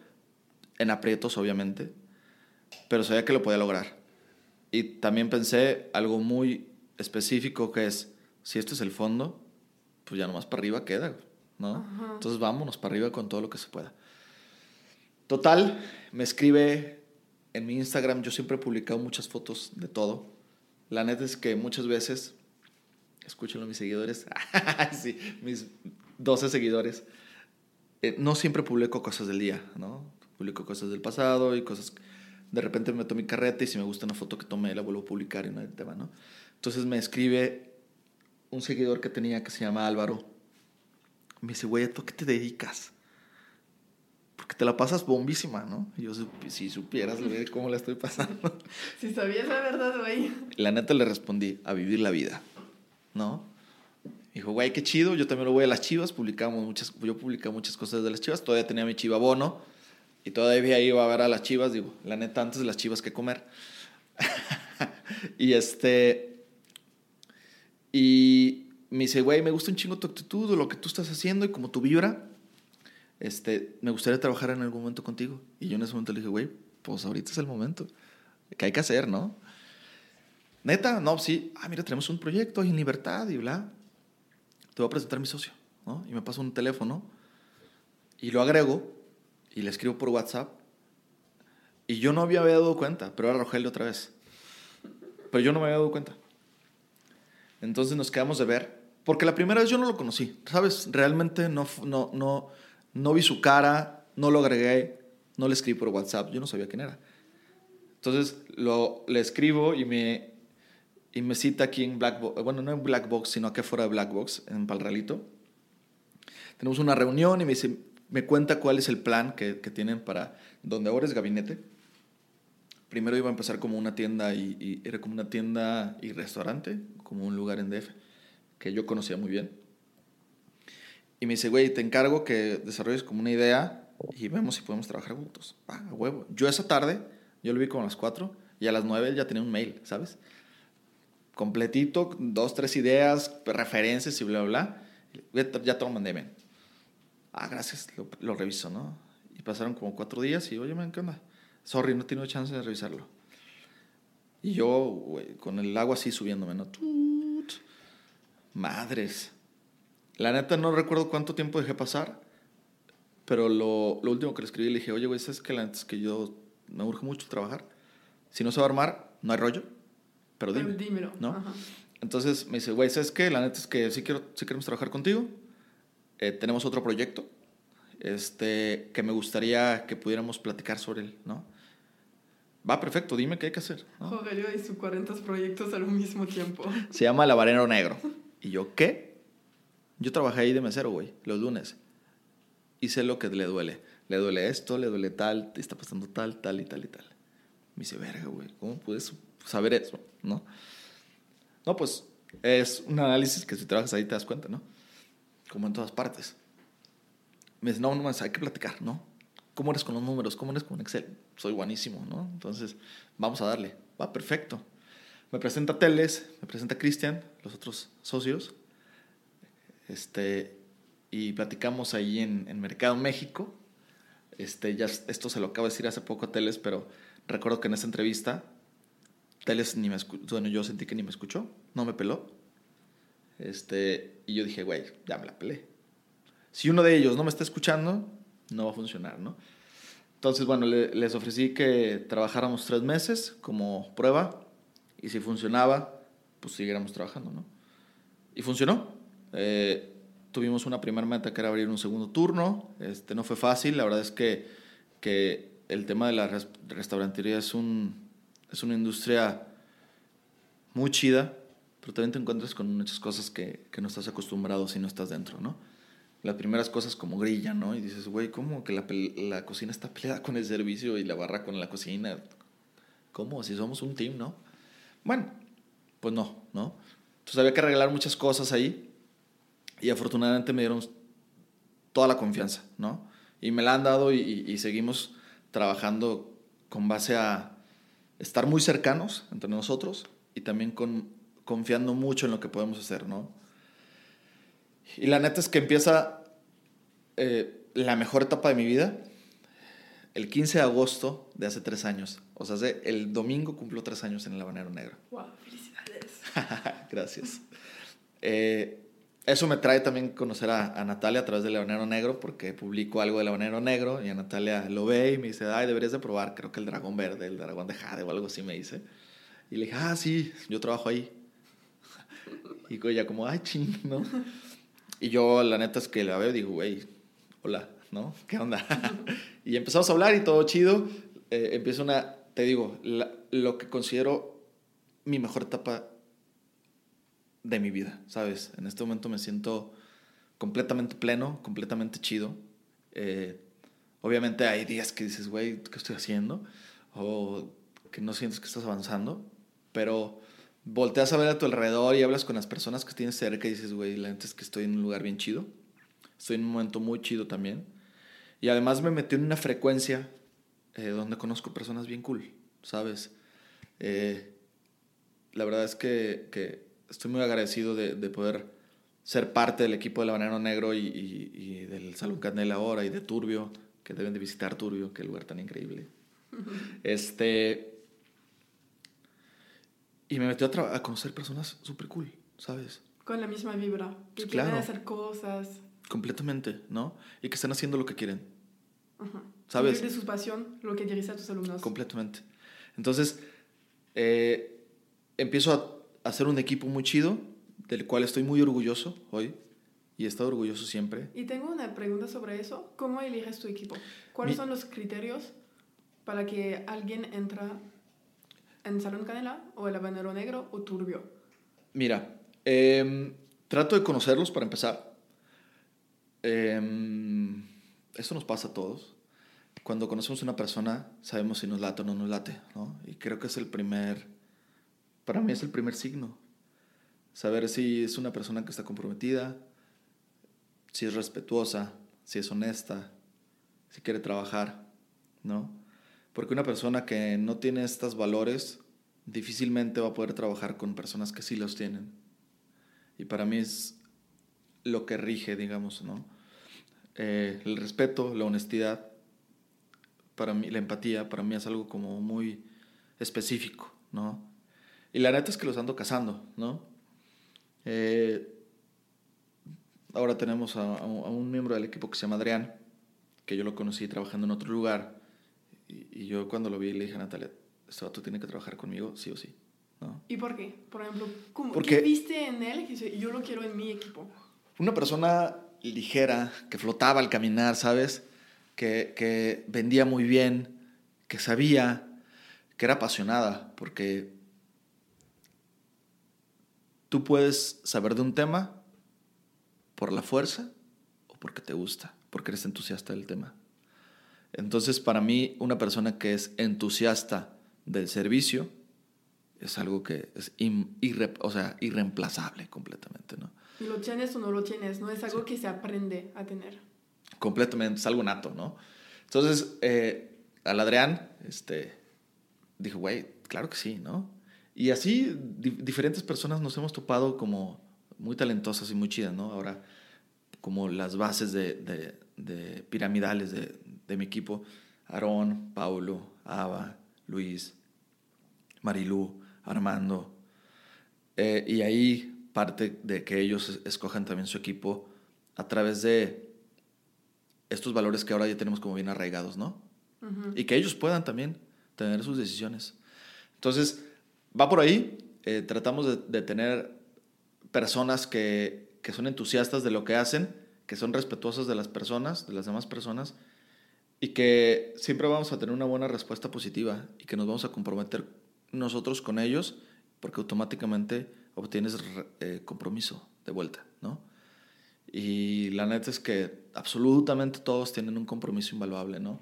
En aprietos, obviamente. Pero sabía que lo podía lograr. Y también pensé algo muy específico que es, si esto es el fondo, pues ya nomás para arriba queda. ¿No? Entonces vámonos para arriba con todo lo que se pueda. Total, me escribe en mi Instagram, yo siempre he publicado muchas fotos de todo. La neta es que muchas veces, escúchenlo mis seguidores, sí, mis 12 seguidores, eh, no siempre publico cosas del día, ¿no? Publico cosas del pasado y cosas... De repente me meto mi carreta y si me gusta una foto que tomé la vuelvo a publicar y no hay tema, ¿no? Entonces me escribe un seguidor que tenía que se llama Álvaro me dice, güey, ¿a tú qué te dedicas? Porque te la pasas bombísima, ¿no? Y yo, si supieras, cómo la estoy pasando. Si sabías la verdad, güey. La neta le respondí, a vivir la vida, ¿no? Dijo, güey, qué chido, yo también lo voy a las chivas, publicamos muchas, yo publicaba muchas cosas de las chivas, todavía tenía mi chiva bono y todavía iba a ver a las chivas, digo, la neta, antes de las chivas que comer. y este, y me dice, güey, me gusta un chingo tu actitud, lo que tú estás haciendo y como tu vibra, este, me gustaría trabajar en algún momento contigo. Y yo en ese momento le dije, güey, pues ahorita es el momento, ¿qué hay que hacer, no? Neta, no, sí, ah, mira, tenemos un proyecto en libertad y bla te voy a presentar a mi socio, ¿no? Y me paso un teléfono y lo agrego y le escribo por WhatsApp. Y yo no había dado cuenta, pero era Rogelio otra vez. Pero yo no me había dado cuenta. Entonces nos quedamos de ver, porque la primera vez yo no lo conocí, ¿sabes? Realmente no, no, no, no vi su cara, no lo agregué, no le escribí por WhatsApp, yo no sabía quién era. Entonces lo, le escribo y me, y me cita aquí en Black Box, bueno, no en Black Box, sino aquí fuera de Black Box, en Palralito. Tenemos una reunión y me dice, me cuenta cuál es el plan que, que tienen para donde ahora es gabinete. Primero iba a empezar como una tienda y, era como una tienda y restaurante, como un lugar en DF, que yo conocía muy bien. Y me dice, güey, te encargo que desarrolles como una idea y vemos si podemos trabajar juntos. Ah, huevo. Yo esa tarde, yo lo vi como a las 4 y a las 9 ya tenía un mail, ¿sabes? completito, dos, tres ideas, referencias y bla, bla, bla. Ya te lo mandé, ven. Ah, gracias, lo, reviso, ¿no? Y pasaron como cuatro días y, oye, man, ¿qué onda? Sorry, no he tenido chance de revisarlo. Y yo, con el agua así subiéndome, ¿no? Madres. La neta no recuerdo cuánto tiempo dejé pasar, pero lo, lo último que le escribí le dije, oye, güey, ¿sabes que la neta es que yo me urge mucho trabajar? Si no se va a armar, no hay rollo pero, dime, dímelo. ¿no? Entonces me dice, güey, ¿sabes qué? La neta es que sí, quiero, sí queremos trabajar contigo. Eh, tenemos otro proyecto este, que me gustaría que pudiéramos platicar sobre él, ¿no? Va, perfecto, dime qué hay que hacer. ¿no? y sus 40 proyectos al mismo tiempo. Se llama El Habanero Negro. ¿Y yo qué? Yo trabajé ahí de mesero, güey, los lunes. Y sé lo que le duele. Le duele esto, le duele tal, te está pasando tal, tal y tal y tal. Me dice, verga, güey, ¿cómo puedes saber eso, ¿no? No, pues es un análisis que si trabajas ahí te das cuenta, ¿no? Como en todas partes. Me dice, no, no, hay que platicar, ¿no? ¿Cómo eres con los números? ¿Cómo eres con Excel? Soy buenísimo, ¿no? Entonces, vamos a darle. Va, perfecto. Me presenta Teles, me presenta Cristian, los otros socios. Este, y platicamos ahí en, Mercado México. Este, ya esto se lo acabo de decir hace poco a Teles, pero recuerdo que en esa entrevista Teles ni me escuchó, bueno, yo sentí que ni me escuchó, no me peló. Este, y yo dije, güey, ya me la pelé. Si uno de ellos no me está escuchando, no va a funcionar, ¿no? Entonces, bueno, les ofrecí que trabajáramos tres meses como prueba y si funcionaba, pues siguiéramos trabajando, ¿no? Y funcionó. Eh, tuvimos una primera meta que era abrir un segundo turno. Este, no fue fácil, la verdad es que, que el tema de la restaurantería es un, es una industria muy chida, pero también te encuentras con muchas cosas que, que no estás acostumbrado si no estás dentro, ¿no? Las primeras cosas como grilla, ¿no? Y dices, güey, ¿cómo que la, la cocina está peleada con el servicio y la barra con la cocina? ¿Cómo? Si somos un team, ¿no? Bueno, pues no, ¿no? Entonces había que arreglar muchas cosas ahí y afortunadamente me dieron toda la confianza, ¿no? Y me la han dado y, seguimos trabajando con base a, estar muy cercanos entre nosotros y también con, confiando mucho en lo que podemos hacer, ¿no? Y la neta es que empieza eh, la mejor etapa de mi vida el 15 de agosto de hace tres años. O sea, el domingo cumplo tres años en el Habanero Negro. ¡Wow! ¡Felicidades! Gracias. Eh, eso me trae también conocer a, Natalia a través del Leonero Negro, porque publico algo del Leonero Negro y a Natalia lo ve y me dice, ay, deberías de probar, creo que el dragón verde, el dragón de jade o algo así me dice. Y le dije, ah, sí, yo trabajo ahí. Y ella como, ay, ching, ¿no? Y yo la neta es que la veo y digo, güey, hola, ¿no? ¿Qué onda? y empezamos a hablar y todo chido. Eh, empieza una, te digo, lo que considero mi mejor etapa de mi vida, ¿sabes? En este momento me siento completamente pleno, completamente chido. Eh, obviamente hay días que dices, güey, ¿qué estoy haciendo? O que no sientes que estás avanzando, pero volteas a ver a tu alrededor y hablas con las personas que tienes cerca y dices, güey, la neta es que estoy en un lugar bien chido. Estoy en un momento muy chido también. Y además me metí en una frecuencia eh, donde conozco personas bien cool, ¿sabes? Eh, la verdad es que, que, estoy muy agradecido de, de, poder ser parte del equipo del Banano Negro y, y, y, del Salón Canela ahora y de Turbio, que deben de visitar Turbio, qué lugar tan increíble. Este. Y me metió a, a conocer personas súper cool, ¿sabes? Con la misma vibra, que Pues quieren claro. hacer cosas. Completamente, ¿no? Y que están haciendo lo que quieren, Ajá. ¿sabes? Vivir de su pasión, lo que dirige a tus alumnos. Completamente. Entonces, eh, empiezo a hacer un equipo muy chido, del cual estoy muy orgulloso hoy, y he estado orgulloso siempre. Y tengo una pregunta sobre eso. ¿Cómo eliges tu equipo? ¿Cuáles Mi- son los criterios para que alguien entra en Salón Canela o el Habanero Negro o Turbio? Mira, em, trato de conocerlos para empezar. Em, esto nos pasa a todos. Cuando conocemos a una persona, sabemos si nos late o no nos late. Y creo que es el primer, para mí es el primer signo. Saber si es una persona que está comprometida, si es respetuosa, si es honesta, si quiere trabajar, ¿no? Porque una persona que no tiene estos valores difícilmente va a poder trabajar con personas que sí los tienen. Y para mí es lo que rige, digamos, ¿no? Eh, el respeto, la honestidad, para mí, la empatía, para mí es algo como muy específico, ¿no? Y la neta es que los ando cazando, ¿no? Eh, ahora tenemos a, a un miembro del equipo que se llama Adrián, que yo lo conocí trabajando en otro lugar. Y, y yo cuando lo vi le dije a Natalia, este vato tiene que trabajar conmigo, sí o sí, ¿no? ¿Y por qué? Por ejemplo, ¿cómo, Porque- ¿qué viste en él que yo lo quiero en mi equipo? Una persona ligera, que flotaba al caminar, ¿sabes? Que, vendía muy bien, que sabía, que era apasionada, porque tú puedes saber de un tema por la fuerza o porque te gusta, porque eres entusiasta del tema. Entonces, para mí, una persona que es entusiasta del servicio es algo que es irre- o sea, irreemplazable completamente, ¿no? Lo tienes o no lo tienes, no es algo que se aprende a tener. completamente, es algo nato, ¿no? Entonces, eh, al Adrián, este, dijo, güey, claro que sí, ¿no? Y así di- diferentes personas nos hemos topado como muy talentosas y muy chidas, ¿no? Ahora, como las bases de, de- de piramidales de, de mi equipo, Aarón, Paulo, Ava, Luis, Marilú, Armando, eh, y ahí parte de que ellos es- escojan también su equipo a través de estos valores que ahora ya tenemos como bien arraigados, ¿no? Y que ellos puedan también tener sus decisiones. Entonces, va por ahí. eh, tratamos de, de tener personas que, que son entusiastas de lo que hacen, que son respetuosas de las personas, de las demás personas, y que siempre vamos a tener una buena respuesta positiva y que nos vamos a comprometer nosotros con ellos, porque automáticamente obtienes eh, compromiso de vuelta, ¿no? Y la neta es que absolutamente todos tienen un compromiso invaluable, ¿no?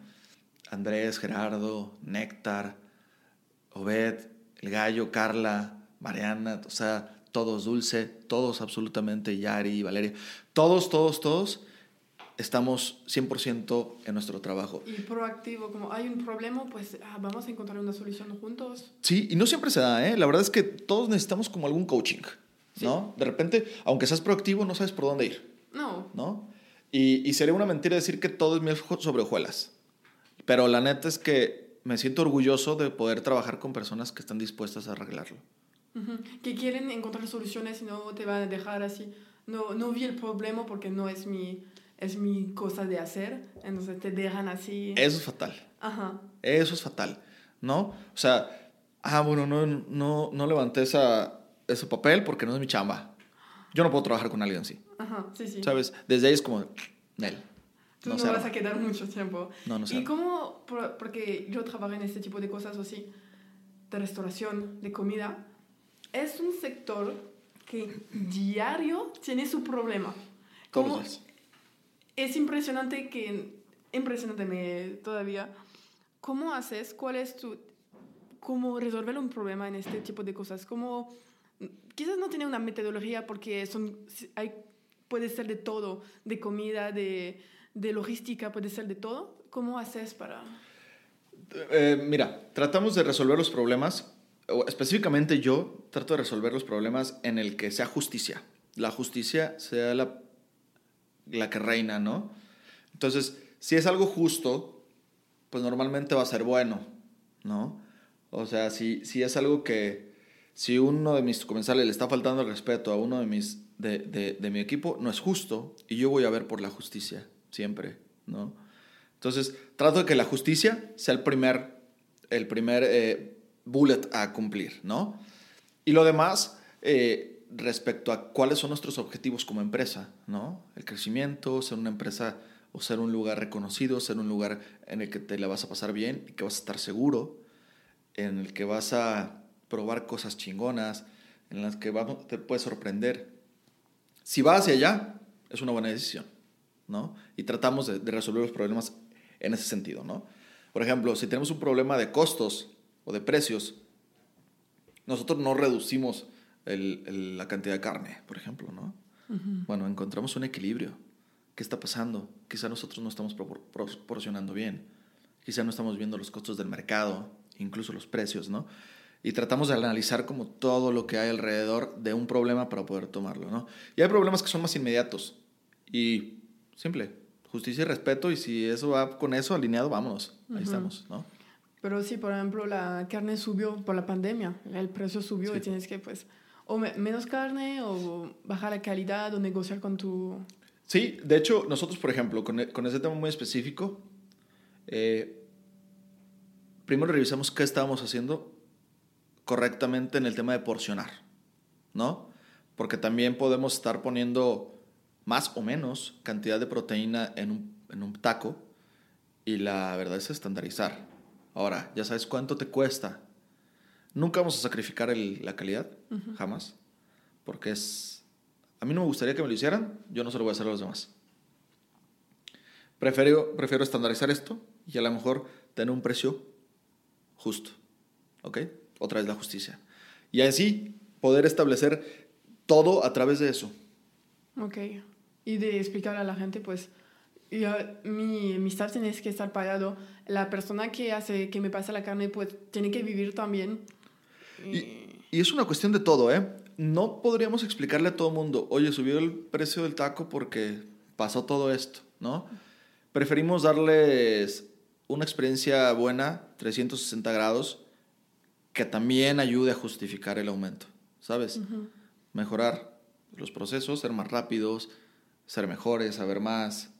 Andrés, Gerardo, Néctar, Obed, El Gallo, Carla, Mariana, o sea, todos, Dulce, todos absolutamente, Yari, Valeria, todos, todos, todos estamos 100% en nuestro trabajo. Y proactivo, como hay un problema, pues ah, vamos a encontrar una solución juntos. Sí, y no siempre se da, ¿eh? La verdad es que todos necesitamos como algún coaching, ¿no? De repente, aunque seas proactivo, no sabes por dónde ir. No, ¿no? Y, y sería una mentira decir que todo es miel sobre hojuelas. Pero la neta es que me siento orgulloso de poder trabajar con personas que están dispuestas a arreglarlo. Ujú. que quieren encontrar soluciones y no te van a dejar así. No, no vi el problema porque no es mi, es mi cosa de hacer, entonces te dejan así. Eso es fatal. Ajá. Eso es fatal, ¿no? O sea, ah, bueno, no, no, no levanté esa, ese papel porque no es mi chamba. Yo no puedo trabajar con alguien así, Ajá, sí, sí. ¿sabes? Desde ahí es como, Nel. Tú no no, vas a quedar mucho tiempo. No, no se ¿Y cómo, por- porque yo trabajo en este tipo de cosas así, de restauración, de comida, es un sector que diario tiene su problema. Todos ¿Cómo- los días. Es impresionante que, impresionante me todavía, ¿cómo haces? ¿Cuál es tu, cómo resolver un problema en este tipo de cosas. Como, quizás no tiene una metodología porque son, hay, puede ser de todo, de comida, de, de logística, puede ser de todo. ¿Cómo haces para...? Eh, mira, tratamos de resolver los problemas, específicamente yo trato de resolver los problemas en el que sea justicia. La justicia sea la, la que reina, ¿no? Entonces, si es algo justo, pues normalmente va a ser bueno, ¿no? O sea, si, si es algo que, si uno de mis comensales le está faltando el respeto a uno de, mis, de, de, mi equipo, no es justo y yo voy a ver por la justicia, siempre, ¿no? Entonces, trato de que la justicia sea el primer, el primer eh, bullet a cumplir, ¿no? Y lo demás, eh, respecto a cuáles son nuestros objetivos como empresa, ¿no? El crecimiento, ser una empresa o ser un lugar reconocido, ser un lugar en el que te la vas a pasar bien y que vas a estar seguro, en el que vas a probar cosas chingonas, en las que te puedes sorprender. Si vas hacia allá, es una buena decisión, ¿no? Y tratamos de resolver los problemas en ese sentido, ¿no? Por ejemplo, si tenemos un problema de costos o de precios, nosotros no reducimos el, la cantidad de carne, por ejemplo, ¿no? Bueno, encontramos un equilibrio. ¿Qué está pasando? Quizá nosotros no estamos proporcionando bien. Quizá no estamos viendo los costos del mercado, incluso los precios, ¿no? Y tratamos de analizar como todo lo que hay alrededor de un problema para poder tomarlo, ¿no? Y hay problemas que son más inmediatos. Y simple, justicia y respeto, y si eso va con eso alineado, vámonos, ahí estamos, ¿no? Pero si, por ejemplo, la carne subió por la pandemia, el precio subió y tienes que, pues, o menos carne o bajar la calidad o negociar con tu... Sí, de hecho, nosotros, por ejemplo, con, e, con ese tema muy específico, eh, primero revisamos qué estábamos haciendo correctamente en el tema de porcionar, ¿no? Porque también podemos estar poniendo más o menos cantidad de proteína en un, en un taco y la verdad es estandarizar. Ahora, ya sabes cuánto te cuesta. Nunca vamos a sacrificar el, la calidad, jamás, porque es... A mí no me gustaría que me lo hicieran, yo no se lo voy a hacer a los demás. Prefiero, prefiero estandarizar esto y a lo mejor tener un precio justo. ¿Ok? Otra vez la justicia. Y así poder establecer todo a través de eso. Ok y de explicar a la gente, pues, yo, mi, mi staff tiene que estar pagado. La persona que hace que me pasa la carne, pues, tiene que vivir también. Y, y es una cuestión de todo, ¿eh? No podríamos explicarle a todo mundo, oye, subió el precio del taco porque pasó todo esto, ¿no? Preferimos darles una experiencia buena, 360 grados, que también ayude a justificar el aumento, ¿sabes? Mejorar los procesos, ser más rápidos, ser mejores, saber más.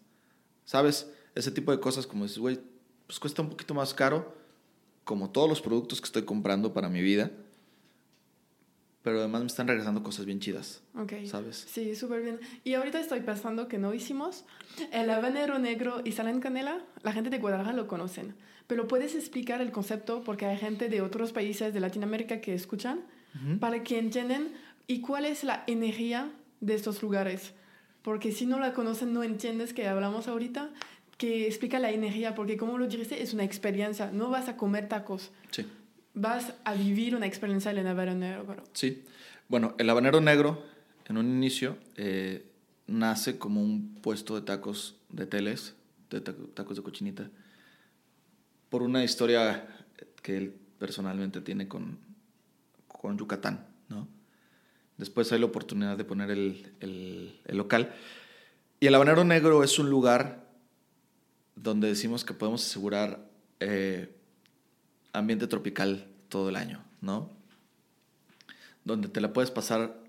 ¿Sabes? Ese tipo de cosas como dices, güey, pues cuesta un poquito más caro, como todos los productos que estoy comprando para mi vida. Pero además me están regresando cosas bien chidas. Ok. ¿Sabes? Sí, súper bien. Y ahorita estoy pensando que no hicimos el habanero negro y sal en canela. La gente de Guadalajara lo conocen. Pero puedes explicar el concepto porque hay gente de otros países de Latinoamérica que escuchan para que entiendan y cuál es la energía de estos lugares porque si no la conocen no entiendes que hablamos ahorita, que explica la energía, porque como lo dijiste, es una experiencia, no vas a comer tacos. Sí. Vas a vivir una experiencia del habanero negro. Sí. Bueno, el habanero negro, en un inicio, eh, nace como un puesto de tacos de teles, de tacos de cochinita, por una historia que él personalmente tiene con, con Yucatán, ¿no? Después hay la oportunidad de poner el, local. Y el Habanero Negro es un lugar donde decimos que podemos asegurar eh, ambiente tropical todo el año, ¿no? Donde te la puedes pasar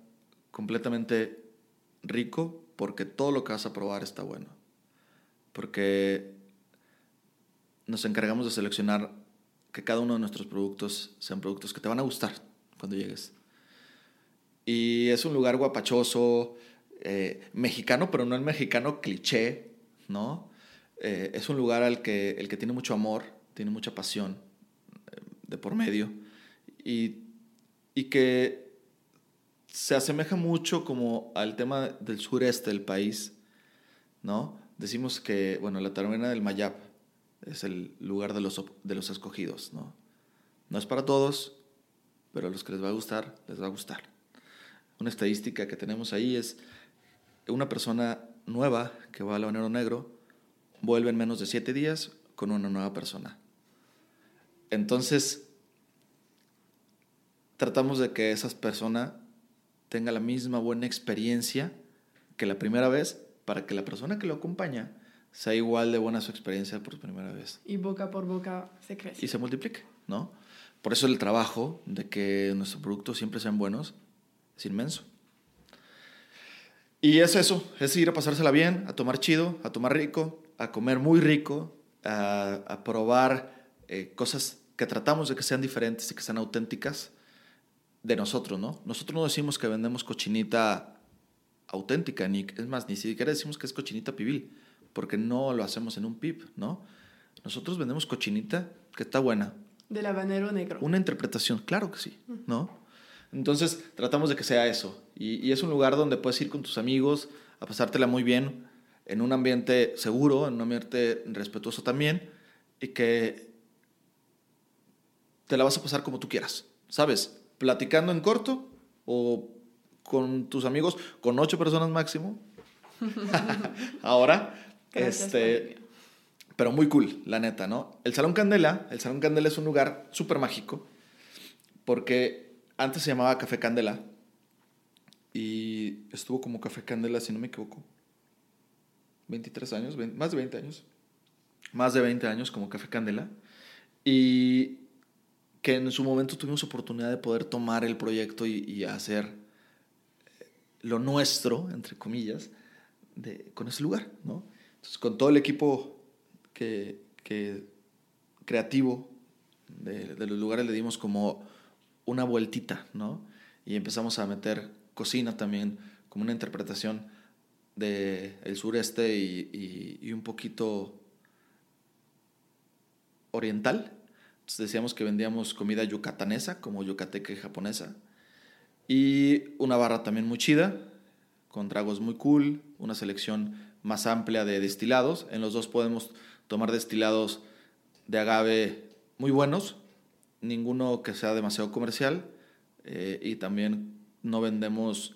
completamente rico porque todo lo que vas a probar está bueno. Porque nos encargamos de seleccionar que cada uno de nuestros productos sean productos que te van a gustar cuando llegues. Y es un lugar guapachoso, eh, mexicano, pero no el mexicano cliché, ¿no? Eh, es un lugar al que, el que tiene mucho amor, tiene mucha pasión de por medio y, y que se asemeja mucho como al tema del sureste del país, ¿no? Decimos que, bueno, la taberna del Mayap es el lugar de los, de los escogidos, ¿no? No es para todos, pero a los que les va a gustar, les va a gustar. Una estadística que tenemos ahí es una persona nueva que va al Habanero Negro vuelve en menos de siete días con una nueva persona. Entonces, tratamos de que esa persona tenga la misma buena experiencia que la primera vez para que la persona que lo acompaña sea igual de buena su experiencia por primera vez. Y boca por boca se crece. Y se multiplique, ¿no? Por eso el trabajo de que nuestros productos siempre sean buenos es inmenso. Y es eso, es ir a pasársela bien, a tomar chido, a tomar rico, a comer muy rico, a, probar eh, cosas que tratamos de que sean diferentes y que sean auténticas de nosotros, ¿no? Nosotros no decimos que vendemos cochinita auténtica, ni, es más, ni siquiera decimos que es cochinita pibil, porque no lo hacemos en un pip, ¿no? Nosotros vendemos cochinita que está buena. Del habanero negro. Una interpretación, claro que sí, ¿no? Entonces tratamos de que sea eso. Y, y, es un lugar donde puedes ir con tus amigos a pasártela muy bien, en un ambiente seguro, en un ambiente respetuoso también, y que te la vas a pasar como tú quieras, ¿sabes? Platicando en corto o con tus amigos, con ocho personas máximo. Ahora, este, pero muy cool, la neta, ¿no? El Salón Candela, el Salón Candela es un lugar súper mágico porque antes se llamaba Café Candela y estuvo como Café Candela, si no me equivoco, 23 años, más de 20 años, más de 20 años como Café Candela y que en su momento tuvimos oportunidad de poder tomar el proyecto y, hacer lo nuestro, entre comillas, de, con ese lugar, ¿no? Entonces, con todo el equipo que, que creativo de, de, los lugares le dimos como una vueltita, ¿no? Y empezamos a meter cocina también, como una interpretación del el sureste y, y, un poquito oriental. Decíamos que vendíamos comida yucatanesa, como yucateca japonesa y una barra también muy chida, con tragos muy cool, una selección más amplia de destilados. En los dos podemos tomar destilados de agave muy buenos, ninguno que sea demasiado comercial eh, y también no vendemos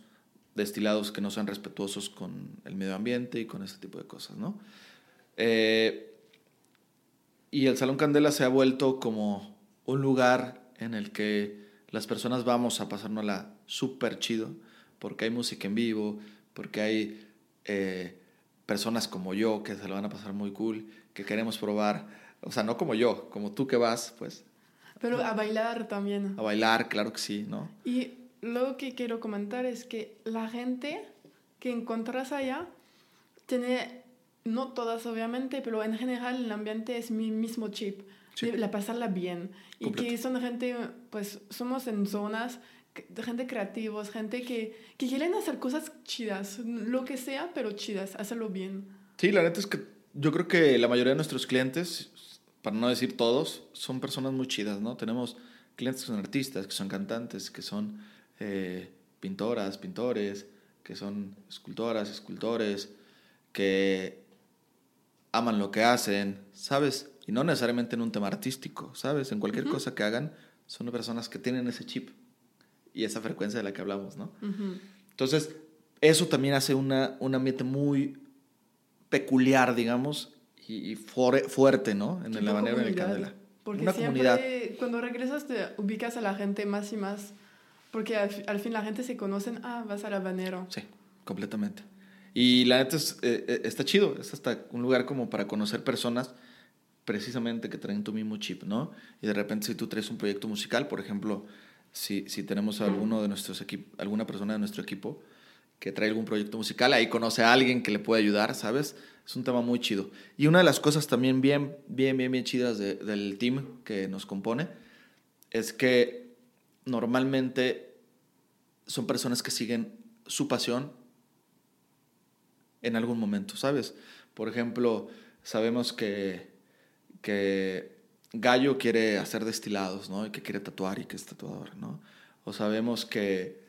destilados que no sean respetuosos con el medio ambiente y con ese tipo de cosas, ¿no? Eh, y el Salón Candela se ha vuelto como un lugar en el que las personas vamos a pasárnosla súper chido, porque hay música en vivo, porque hay eh, personas como yo que se lo van a pasar muy cool, que queremos probar, o sea, no como yo, como tú que vas, pues. Pero a bailar también. A bailar, claro que sí, ¿no? Y lo que quiero comentar es que la gente que encontrás allá tiene, no todas obviamente, pero en general el ambiente es mi mismo chip. La pasarla bien. Y que son gente, pues somos en zonas gente creativos, gente que, que quieren hacer cosas chidas, lo que sea, pero chidas, hacerlo bien. Sí, la neta es que yo creo que la mayoría de nuestros clientes, para no decir todos, son personas muy chidas, ¿no? Tenemos clientes que son artistas, que son cantantes, que son eh, pintoras, pintores, que son escultoras, escultores, que aman lo que hacen, ¿sabes? Y no necesariamente en un tema artístico, ¿sabes? En cualquier cosa que hagan, son personas que tienen ese chip y esa frecuencia de la que hablamos, ¿no? Entonces, eso también hace una, un ambiente muy peculiar, digamos, y, fuerte, ¿no? En la manera de Candela. Porque una comunidad. cuando regresas te ubicas a la gente más y más, porque al, fin la gente se conocen, ah, vas al habanero. Sí, completamente. Y la neta es, eh, eh, está chido, es hasta un lugar como para conocer personas precisamente que traen tu mismo chip, ¿no? Y de repente si tú traes un proyecto musical, por ejemplo, si, si tenemos alguno de nuestros equipos, alguna persona de nuestro equipo que trae algún proyecto musical, ahí conoce a alguien que le puede ayudar, ¿sabes? Es un tema muy chido. Y una de las cosas también bien, bien, bien, bien chidas del team que nos compone es que normalmente son personas que siguen su pasión en algún momento, ¿sabes? Por ejemplo, sabemos que, que Gallo quiere hacer destilados, ¿no? Y que quiere tatuar y que es tatuador, ¿no? O sabemos que,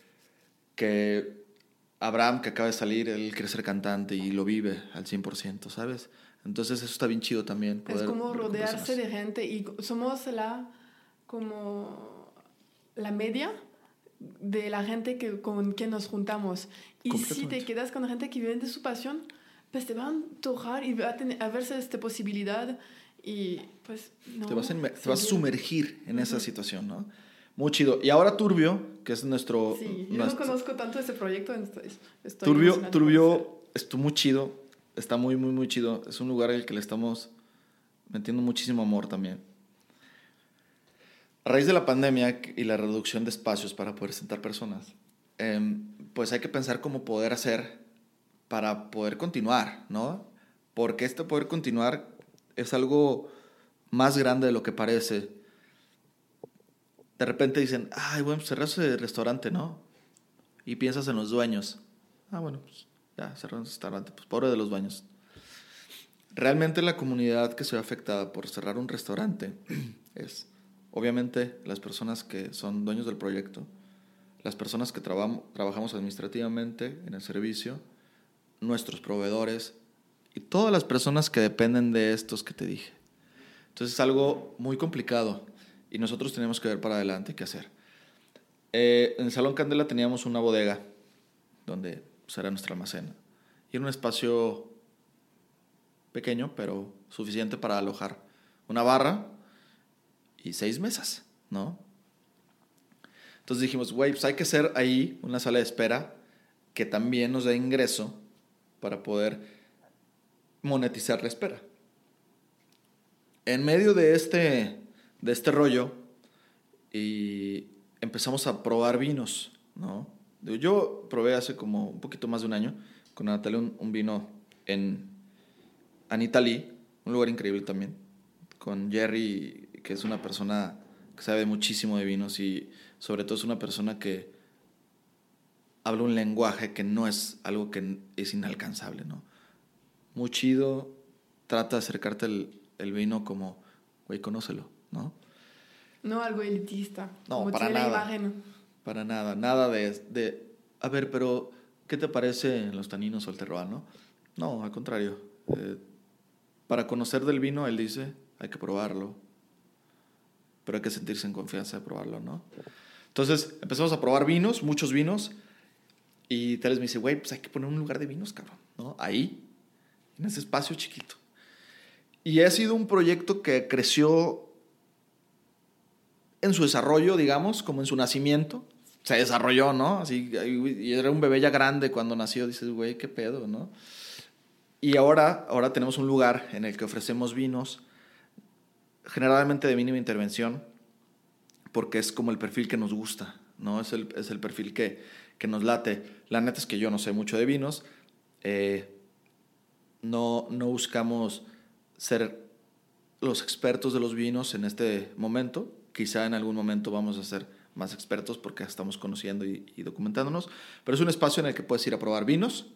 que Abraham, que acaba de salir, él quiere ser cantante y lo vive al 100%, ¿sabes? Entonces eso está bien chido también. es como rodearse de gente y somos la como la media de la gente que, con quien nos juntamos. Y si te quedas con gente que vive de su pasión, pues te va a antojar y va a, tener, a verse esta posibilidad y pues no. te vas a, te vas a sumergir en esa Ujú. situación, ¿no? Muy chido. Y ahora Turbio, que es nuestro... Sí, yo nuestro- no conozco tanto ese proyecto, estoy Turbio. Turbio estuvo muy chido. Está muy, muy, muy chido. Es un lugar al que le estamos metiendo muchísimo amor también. A raíz de la pandemia y la reducción de espacios para poder sentar personas, em, pues hay que pensar cómo poder hacer para poder continuar, ¿no? Porque este poder continuar es algo más grande de lo que parece. De repente dicen, ay, bueno, pues cerrar ese restaurante, ¿no? Y piensas en los dueños. Ah, bueno, pues ya cerraron el restaurante, pues pobre de los dueños. Realmente la comunidad que se ve afectada por cerrar un restaurante es, obviamente, las personas que son dueños del proyecto, las personas que trabajamos administrativamente en el servicio, nuestros proveedores y todas las personas que dependen de estos que te dije. Entonces es algo muy complicado y nosotros tenemos que ver para adelante qué hacer. Eh, en el Salón Candela teníamos una bodega donde pues, era nuestra almacén y era un espacio pequeño pero suficiente para alojar una barra y seis mesas, ¿no? Entonces dijimos, güey, pues hay que hacer ahí una sala de espera que también nos dé ingreso para poder monetizar la espera. En medio de este, de este rollo, y empezamos a probar vinos, ¿no? Yo probé hace como un poquito más de un año con Natalia un, un vino en Anitali, un lugar increíble también, con Jerry, que es una persona que sabe muchísimo de vinos y sobre todo es una persona que habla un lenguaje que no es algo que es inalcanzable, ¿no? Muy chido, trata de acercarte el, el vino como, güey, conócelo, ¿no? No algo elitista. No, como para nada. imagen. Para nada, nada de, de, a ver, pero, ¿qué te parece los taninos o el terroir, no? No, al contrario. Eh, para conocer del vino, él dice, hay que probarlo, pero hay que sentirse en confianza de probarlo, ¿no? Entonces, empezamos a probar vinos, muchos vinos, y Teles me dice, güey, pues hay que poner un lugar de vinos, cabrón, ¿no? Ahí, en ese espacio chiquito. Y ha sido un proyecto que creció en su desarrollo, digamos, como en su nacimiento. Se desarrolló, ¿no? Así, y era un bebé ya grande cuando nació. Dices, güey, qué pedo, ¿no? Y ahora, ahora tenemos un lugar en el que ofrecemos vinos, generalmente de mínima intervención, porque es como el perfil que nos gusta, ¿no? Es el, es el perfil que, que nos late. La neta es que yo no sé mucho de vinos. eh, no, no buscamos ser los expertos de los vinos en este momento. Quizá en algún momento vamos a ser más expertos porque estamos conociendo y, y documentándonos. Pero es un espacio en el que puedes ir a probar vinos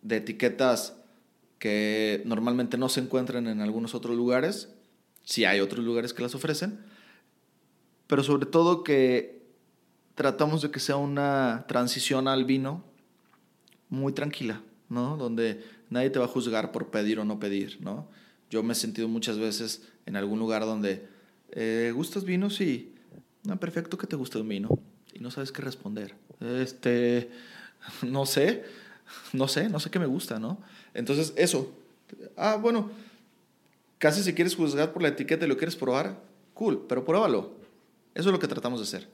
de etiquetas que normalmente no se encuentran en algunos otros lugares. Sí hay otros lugares que las ofrecen. Pero sobre todo que tratamos de que sea una transición al vino muy tranquila, ¿no? Donde nadie te va a juzgar por pedir o no pedir, ¿no? Yo me he sentido muchas veces en algún lugar donde eh, gustas vino, sí, no, perfecto que te guste un vino y no sabes qué responder. Este, no sé, no sé, no sé qué me gusta, ¿no? Entonces eso, ah, bueno, casi si quieres juzgar por la etiqueta y lo quieres probar, cool, pero pruébalo. Eso es lo que tratamos de hacer,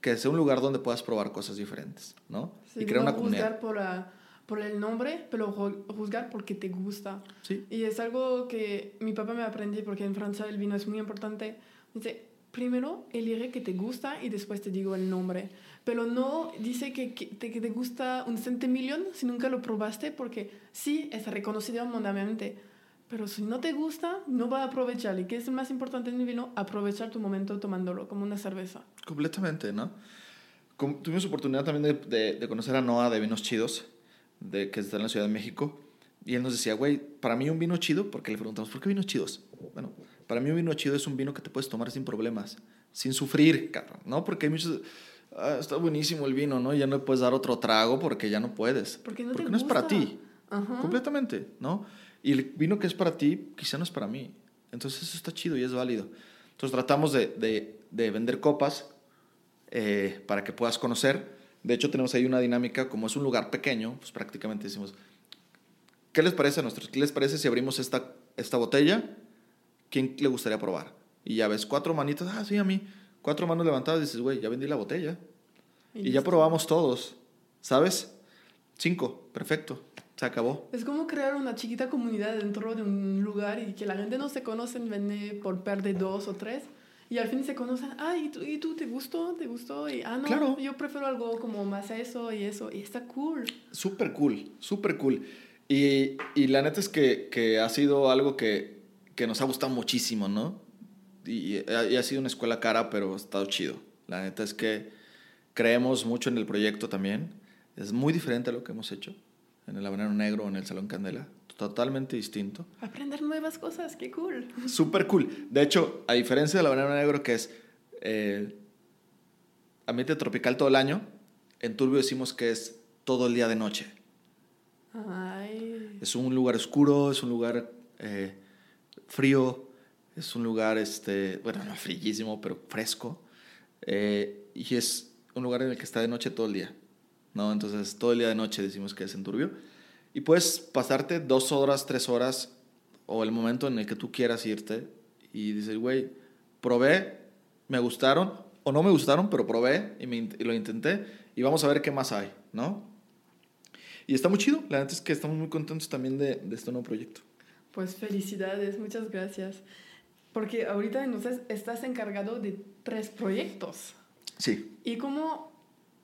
que sea un lugar donde puedas probar cosas diferentes, ¿no? Sí, y crear no una comunidad. juzgar por, la- por el nombre, pero ju- juzgar porque te gusta. Sí. Y es algo que mi papá me aprendí porque en Francia el vino es muy importante. Dice, primero elige que te gusta y después te digo el nombre. Pero no dice que, que te, que te gusta un centimillón si nunca lo probaste porque sí, es reconocido mundialmente. Pero si no te gusta, no va a aprovechar. ¿Y qué es lo más importante en el vino? Aprovechar tu momento tomándolo, como una cerveza. Completamente, ¿no? Tuvimos oportunidad también de, de- de conocer a Noah de Vinos Chidos, de, que está en la Ciudad de México, y él nos decía, güey, para mí un vino chido, porque le preguntamos, ¿por qué vinos chidos? Bueno, para mí un vino chido es un vino que te puedes tomar sin problemas, sin sufrir, cabrón, ¿no? Porque hay muchos, "Ah, está buenísimo el vino, ¿no? Ya no puedes dar otro trago porque ya no puedes. Porque no te es para ti, Ajá. completamente, ¿no? Y el vino que es para ti, quizá no es para mí. Entonces eso está chido y es válido. Entonces tratamos de, de, de vender copas eh, para que puedas conocer. De hecho, tenemos ahí una dinámica, como es un lugar pequeño, pues prácticamente decimos, ¿qué les parece a nuestros? ¿Qué les parece si abrimos esta, esta botella? ¿Quién le gustaría probar? Y ya ves, cuatro manitas, ah, sí, a mí. Cuatro manos levantadas, dices, güey, ya vendí la botella. Y, ya probamos todos, ¿sabes? Cinco, perfecto, se acabó. Es como crear una chiquita comunidad dentro de un lugar y que la gente no se conoce, vende por perder dos o tres. Y al fin se conocen, ah, ¿y tú, ¿y tú te gustó? ¿Te gustó? Y, ah, no, yo prefiero algo como más eso y eso. Y está cool. Súper cool, súper cool. Y, y, la neta es que, que ha sido algo que, que, nos ha gustado muchísimo, ¿no? Y, y, ha sido una escuela cara, pero ha estado chido. La neta es que creemos mucho en el proyecto también. Es muy diferente a lo que hemos hecho en el Habanero Negro o en el Salón Candela. Totalmente distinto. Aprender nuevas cosas, qué cool. Súper cool. De hecho, a diferencia del Habanero Negro, que es eh, ambiente tropical todo el año, en Turbio decimos que es todo el día de noche. Ay. Es un lugar oscuro, es un lugar eh, frío, es un lugar, este, bueno, no frillísimo, pero fresco. Eh, y es un lugar en el que está de noche todo el día. ¿No? Entonces, todo el día de noche decimos que es en Turbio. Y puedes pasarte dos horas, tres horas, o el momento en el que tú quieras irte, y dices, güey, probé, me gustaron, o no me gustaron, pero probé y, me, y lo intenté, y vamos a ver qué más hay, ¿no? Y está muy chido, la verdad es que estamos muy contentos también de, de este nuevo proyecto. Pues felicidades, muchas gracias. Porque ahorita entonces estás encargado de tres proyectos. Sí. ¿Y cómo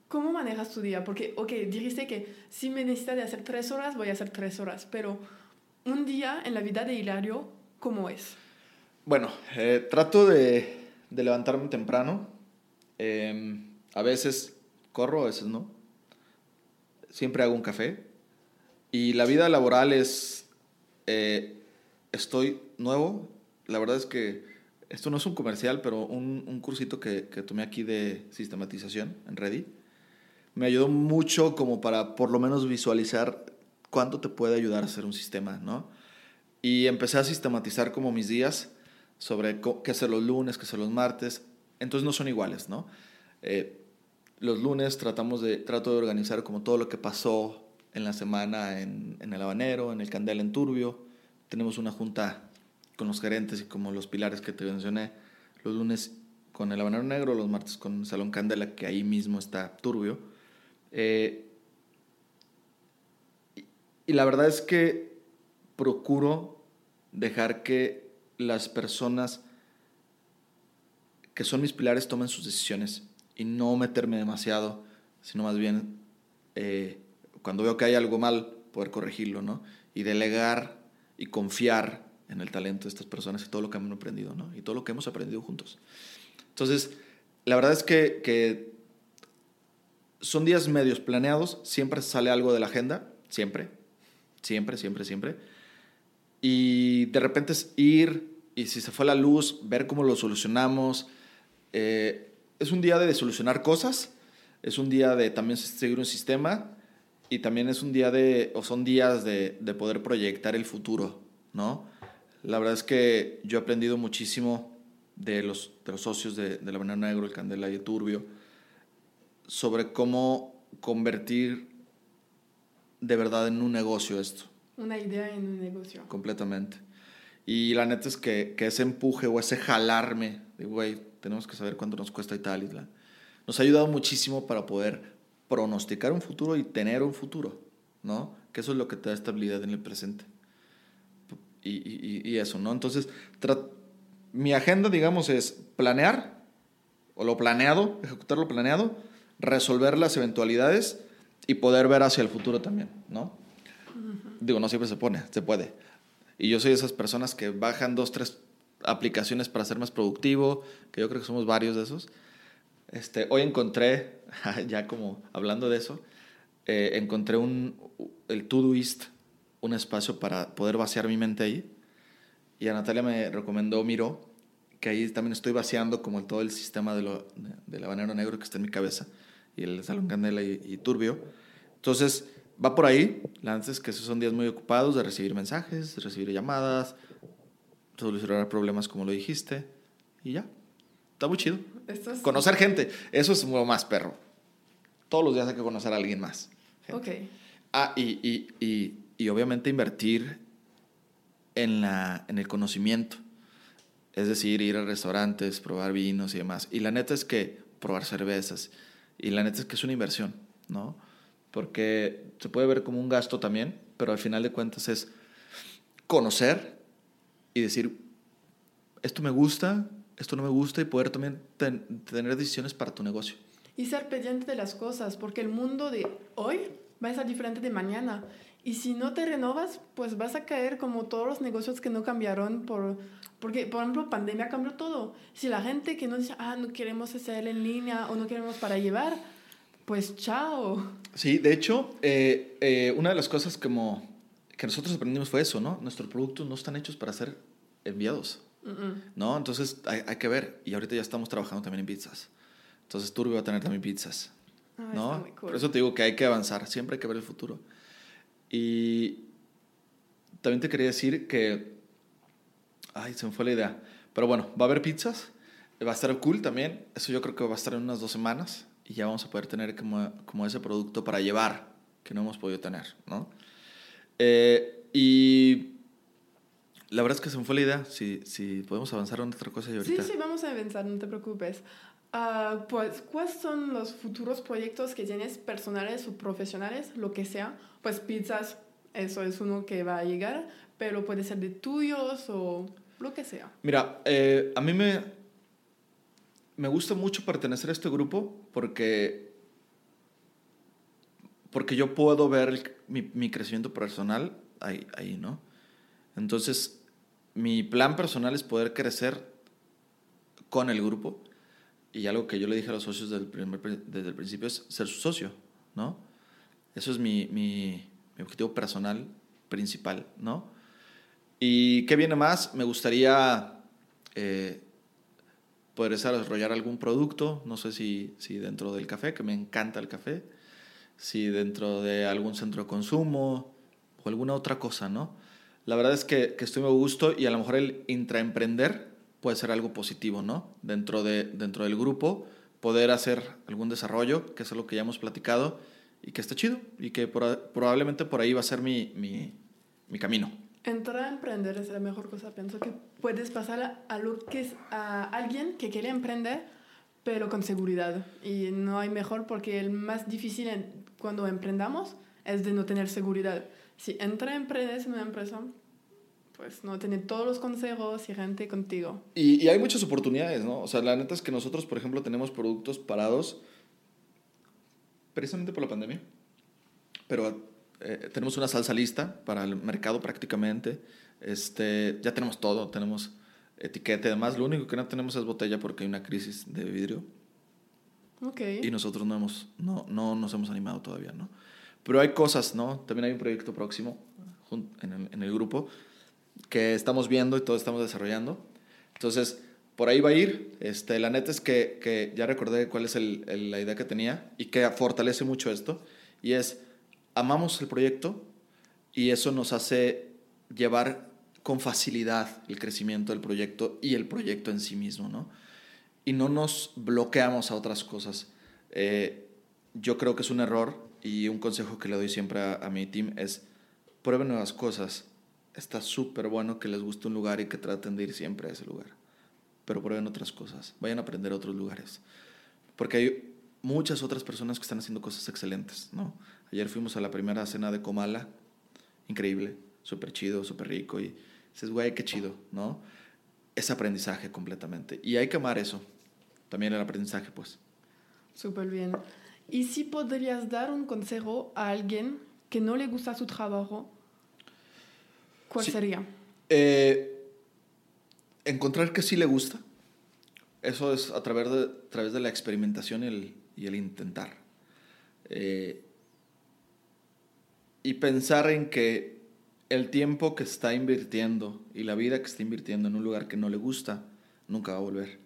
¿Cómo manejas tu día? Porque, ok, dijiste que si me necesitas de hacer tres horas, voy a hacer tres horas, pero un día en la vida de Hilario, ¿cómo es? Bueno, eh, trato de, de, levantarme temprano. Eh, a veces corro, a veces no. Siempre hago un café. Y la vida laboral es... Eh, estoy nuevo. La verdad es que esto no es un comercial, pero un, un cursito que, que tomé aquí de sistematización en Ready me ayudó mucho como para por lo menos visualizar cuánto te puede ayudar a hacer un sistema, ¿no? Y empecé a sistematizar como mis días sobre qué hacer los lunes, qué hacer los martes. Entonces no son iguales, ¿no? Eh, los lunes tratamos de, trato de organizar como todo lo que pasó en la semana en, en el habanero, en el candel en turbio. Tenemos una junta con los gerentes y como los pilares que te mencioné. Los lunes con el habanero negro, los martes con el salón candela, que ahí mismo está turbio eh, y, la verdad es que procuro dejar que las personas que son mis pilares tomen sus decisiones y no meterme demasiado, sino más bien eh, cuando veo que hay algo mal, poder corregirlo, ¿no? Y delegar y confiar en el talento de estas personas y todo lo que hemos aprendido, ¿no? Y todo lo que hemos aprendido juntos. Entonces, la verdad es que, que son días medios planeados, siempre sale algo de la agenda, siempre, siempre, siempre, siempre. Y de repente es ir y si se fue la luz, ver cómo lo solucionamos. Eh, es un día de solucionar cosas, es un día de también seguir un sistema y también es un día de, o son días de, de poder proyectar el futuro, ¿no? La verdad es que yo he aprendido muchísimo de los, de los socios de, de La Banana Negro, el Candela y el Turbio sobre cómo convertir de verdad en un negocio esto. Una idea en un negocio. Completamente. Y la neta es que, que ese empuje o ese jalarme de, güey, tenemos que saber cuánto nos cuesta y tal, y tal, nos ha ayudado muchísimo para poder pronosticar un futuro y tener un futuro, ¿no? Que eso es lo que te da estabilidad en el presente. Y, y, y eso, ¿no? Entonces, mi agenda, digamos, es planear, o lo planeado, ejecutar lo planeado, resolver las eventualidades y poder ver hacia el futuro también, ¿no? Digo, no siempre se pone, se puede. Y yo soy de esas personas que bajan dos, tres aplicaciones para ser más productivo, que yo creo que somos varios de esos. Este, hoy encontré, ya como hablando de eso, eh, encontré un, el Todoist, un espacio para poder vaciar mi mente ahí. Y a Natalia me recomendó Miro, que ahí también estoy vaciando como todo el sistema de, lo, de, del habanero negro que está en mi cabeza y el Salón Candela y, Turbio. Entonces, va por ahí. La es que esos son días muy ocupados de recibir mensajes, de recibir llamadas, solucionar problemas como lo dijiste. y ya. Está muy chido. Es- Conocer gente, eso es lo más perro. Todos los días hay que conocer a alguien más. Ok. Ah, y, y, y, y obviamente invertir en, la, en el conocimiento. Es decir, ir a restaurantes, probar vinos y demás. Y la neta es que probar cervezas. Y la neta es que es una inversión, ¿no? Porque se puede ver como un gasto también, pero al final de cuentas es conocer y decir, esto me gusta, esto no me gusta, y poder también ten- tener decisiones para tu negocio. Y ser pendiente de las cosas, porque el mundo de hoy va a ser diferente de mañana. Y si no te renovas, pues vas a caer como todos los negocios que no cambiaron por... Porque, por ejemplo, pandemia cambió todo. Si la gente que no dice, ah, no queremos hacer en línea o no queremos para llevar, pues chao. Sí, de hecho, eh, eh, una de las cosas como que nosotros aprendimos fue eso, ¿no? Nuestros productos no están hechos para ser enviados, Mm, mm. ¿no? Entonces hay, hay que ver. Y ahorita ya estamos trabajando también en pizzas. Entonces Turbio va a tener también pizzas, Ah, ¿no? cool. Por eso te digo que hay que avanzar, siempre hay que ver el futuro. Y también te quería decir que... Ay, se me fue la idea. Pero bueno, va a haber pizzas. Va a estar cool también. Eso yo creo que va a estar en unas dos semanas. Y ya vamos a poder tener como, como ese producto para llevar que no hemos podido tener, ¿no? Eh, y la verdad es que se me fue la idea. Si, si podemos avanzar en otra cosa y Sí, ahorita. sí, vamos a avanzar, no te preocupes. Ah, pues, ¿cuáles son los futuros proyectos que tienes personales o profesionales, lo que sea? Pues pizzas, eso es uno que va a llegar, pero puede ser de tuyos o lo que sea. Mira, eh, a mí me, me gusta mucho pertenecer a este grupo porque, porque yo puedo ver mi, mi crecimiento personal ahí, ahí, ¿no? Entonces, mi plan personal es poder crecer con el grupo y algo que yo le dije a los socios desde el principio es ser su socio, ¿no? Eso es mi, mi objetivo personal principal, ¿no? ¿Y qué viene más? Me gustaría eh, poder desarrollar algún producto, no sé si, si dentro del café, que me encanta el café, si dentro de algún centro de consumo o alguna otra cosa, ¿no? La verdad es que, que estoy muy gusto y a lo mejor el intraemprender puede ser algo positivo, ¿no? Dentro, de, dentro del grupo, poder hacer algún desarrollo, que es lo que ya hemos platicado, y que está chido, y que probablemente por ahí va a ser mi, mi camino. Entrar a emprender es la mejor cosa. Pienso que puedes pasar a, alguien que quiere emprender, pero con seguridad. Y no hay mejor porque el más difícil cuando emprendamos es de no tener seguridad. Si entra a emprender en una empresa, pues no tener todos los consejos y gente contigo. Y, y hay muchas oportunidades, ¿no? O sea, la neta es que nosotros, por ejemplo, tenemos productos parados precisamente por la pandemia, pero eh, tenemos una salsa lista para el mercado prácticamente. Este, ya tenemos todo, tenemos etiqueta y demás. Lo único que no tenemos es botella porque hay una crisis de vidrio Ok. y nosotros no, hemos, no, no nos hemos animado todavía, ¿no? Pero hay cosas, ¿no? También hay un proyecto próximo en el, en el grupo que estamos viendo y todo estamos desarrollando. Entonces, por ahí va a ir. Este, la neta es que, que ya recordé cuál es el- el- la idea que tenía y que fortalece mucho esto. Y es, amamos el proyecto y eso nos hace llevar con facilidad el crecimiento del proyecto y el proyecto en sí mismo, ¿no? Y no nos bloqueamos a otras cosas. Eh, yo creo que es un error y un consejo que le doy siempre a, mi team es prueben nuevas cosas. Está súper bueno que les guste un lugar y que traten de ir siempre a ese lugar. Pero prueben otras cosas. Vayan a aprender a otros lugares. Porque hay muchas otras personas que están haciendo cosas excelentes, ¿no? Ayer fuimos a la primera cena de Comala. Increíble. Súper chido, súper rico. Y dices, güey, qué chido, ¿no? Es aprendizaje completamente. Y hay que amar eso. También el aprendizaje, pues. Súper bien. ¿Y si podrías dar un consejo a alguien que no le gusta su trabajo? ¿Cuál Sí. sería? Eh, encontrar que sí le gusta. Eso es a través de, a través de la experimentación y el, y el intentar. Eh, y pensar en que el tiempo que está invirtiendo y la vida que está invirtiendo en un lugar que no le gusta, nunca va a volver.